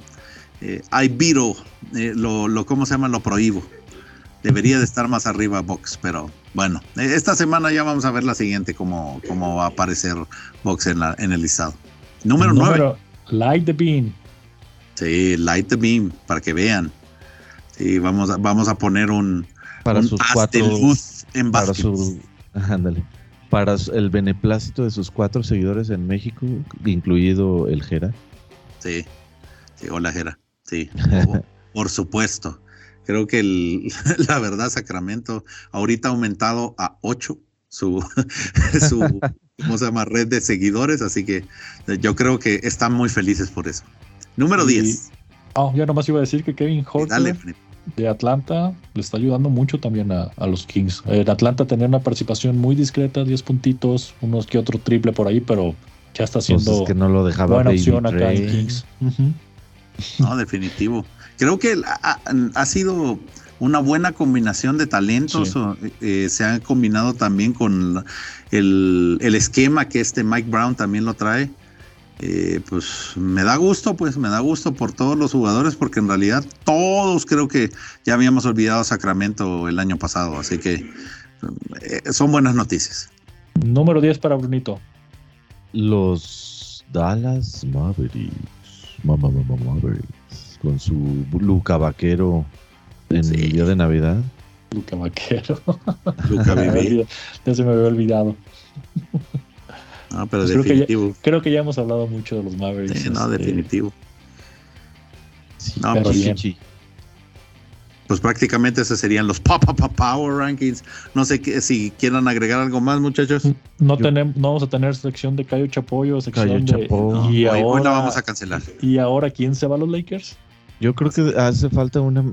Eh, I viro, eh, lo, lo, ¿cómo se llama? Lo prohíbo. Debería de estar más arriba Box, pero bueno, esta semana ya vamos a ver la siguiente, cómo, cómo va a aparecer Box en, la, en el listado. Número 9. Light the Bean. Sí, Light the Beam, para que vean. Sí, vamos a, vamos a poner un, para sus cuatro, luz en para su, ándale, para el beneplácito de sus cuatro seguidores en México, incluido el Jera. Sí, sí, hola Jera, sí, por supuesto. Creo que el, la verdad, Sacramento ahorita ha aumentado a ocho su, su ¿cómo se llama? red de seguidores, así que yo creo que están muy felices por eso. Número 10. Oh, ya nomás iba a decir que Kevin Horton de Atlanta le está ayudando mucho también a, los Kings. En Atlanta tenía una participación muy discreta, 10 puntitos, unos que otro triple por ahí, pero ya está pues siendo que no lo dejaba buena opción acá en Kings. No, definitivo. Creo que ha, sido una buena combinación de talentos. Eh, se ha combinado también con el, el, esquema que este Mike Brown también lo trae. Eh, pues me da gusto, pues me da gusto por todos los jugadores, porque en realidad todos creo que ya habíamos olvidado Sacramento el año pasado, así que eh, son buenas noticias. Número 10 para Brunito. Los Dallas Mavericks, mamá, mamá, Mavericks, con su Luca Vaquero en el día de Navidad. Luca Vaquero. Luca Ya se me había olvidado. No, pero pues definitivo. Creo que, ya, hemos hablado mucho de los Mavericks. no, este, definitivo. no, pues, pues, prácticamente esos serían los Pop, Power Rankings. No sé qué, si quieran agregar algo más, muchachos. No, tenemos, no vamos a tener sección de Cayo Chapoyo, sección de. y ahora, vamos a cancelar. ¿Y ahora quién se va a los Lakers? Yo creo que hace falta una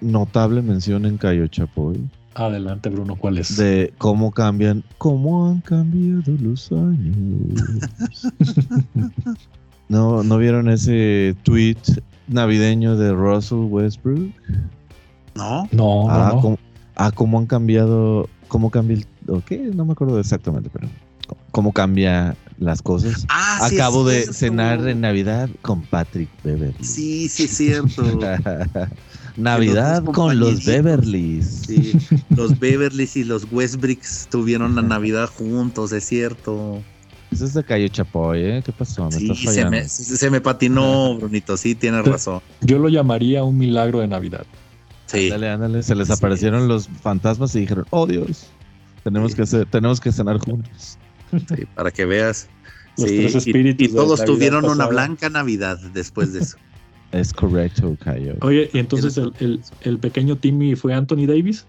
notable mención en Cayo Chapoy. Adelante, Bruno, ¿cuál es? De cómo cambian, cómo han cambiado los años. ¿No, ¿No vieron ese tweet navideño de Russell Westbrook? No. No, ah, no, Cómo, ah, cómo han cambiado, cómo cambia el... ¿qué? No me acuerdo exactamente, pero cómo cambia las cosas. Ah, Acabo de cenar en Navidad con Patrick Beverly. Sí, sí, es cierto. Navidad con los Beverlys. Sí, los Beverlys y los Westbricks tuvieron la Navidad juntos, es cierto. Eso es de Cayo Chapoy, ¿eh? ¿Qué pasó? ¿Me sí, se me, se me, patinó, Brunito, sí, tienes razón. Yo lo llamaría un milagro de Navidad. Sí. Ándale, ándale, se les aparecieron los fantasmas y dijeron, oh Dios, tenemos, que, hacer, tenemos que cenar juntos. Sí, para que veas. y, todos tuvieron una blanca Navidad después de eso. Es correcto, Cayo. Oye, y entonces el, el, pequeño Timmy fue Anthony Davis.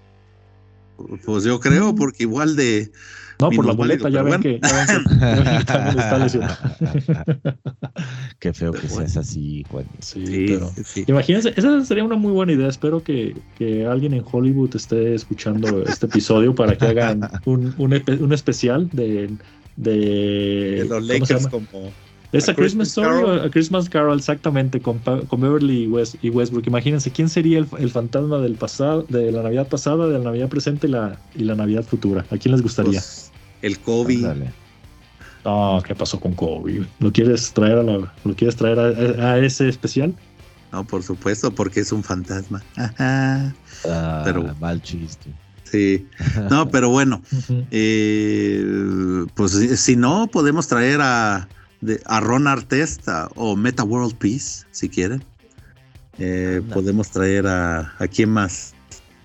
Pues yo creo, porque igual de. No, por la boleta ya ven, que, está lesionado. Qué feo que seas así, Juan. Sí, pero imagínense, esa sería una muy buena idea. Espero que, que, alguien en Hollywood esté escuchando este episodio para que hagan un, un, un especial de, de, de los Lakers como ¿Es a, Christmas, Story o a Christmas Carol? Exactamente, con, con Beverly y, West, y, Westbrook. Imagínense, ¿quién sería el, el, fantasma del pasado, de la Navidad pasada, de la Navidad presente y la, y la Navidad futura? ¿A quién les gustaría? Pues, el Kobe. Ah, ¿qué pasó con Kobe? ¿Lo quieres traer a, ¿lo quieres traer a, ese especial? No, por supuesto, porque es un fantasma. Ah, pero mal chiste. Sí. No, pero bueno, eh, pues si no, podemos traer a, a Ron Artesta o Meta World Peace, si quieren. Eh, podemos traer a, a quién más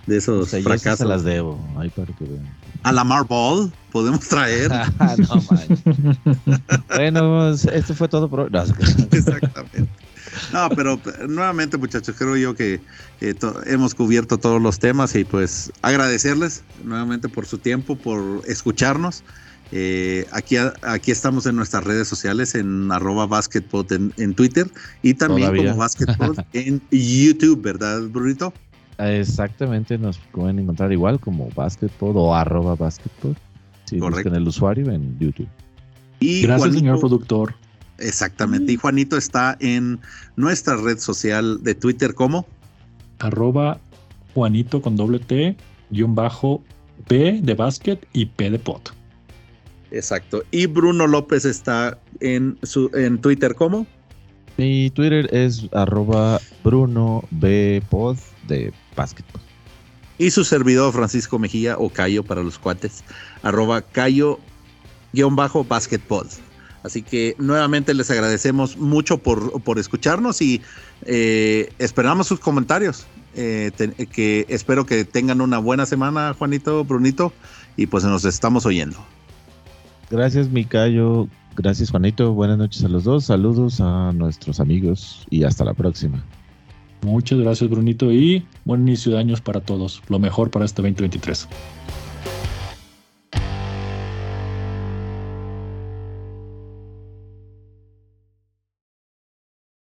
de esos fracasos. Se las debo, ahí para que vean. A la Ball podemos traer. no bueno, esto fue todo por Exactamente. No, pero nuevamente, muchachos, creo yo que hemos cubierto todos los temas y pues agradecerles nuevamente por su tiempo, por escucharnos. Eh, aquí, aquí estamos en nuestras redes sociales, en arroba basketball en, Twitter y también como basketball en YouTube, ¿verdad, Brunito? Exactamente, nos pueden encontrar igual como basketball o arroba basketball. Si buscan el usuario en YouTube. Y Gracias, señor productor. Exactamente. Y Juanito está en nuestra red social de Twitter como arroba Juanito con doble T, guion bajo P de básquet y P de pot. Exacto. Y Bruno López está en, su, en Twitter como. Mi Twitter es arroba Bruno B Pod de básquetbol. Y su servidor Francisco Mejía o Cayo para los cuates, arroba Cayo guion bajo. Así que nuevamente les agradecemos mucho por, por escucharnos y eh, esperamos sus comentarios. Eh, que espero que tengan una buena semana, Juanito, Brunito, y pues nos estamos oyendo. Gracias, Micayo. Gracias, Juanito. Buenas noches a los dos. Saludos a nuestros amigos y hasta la próxima. Muchas gracias, Brunito, y buen inicio de años para todos. Lo mejor para este 2023.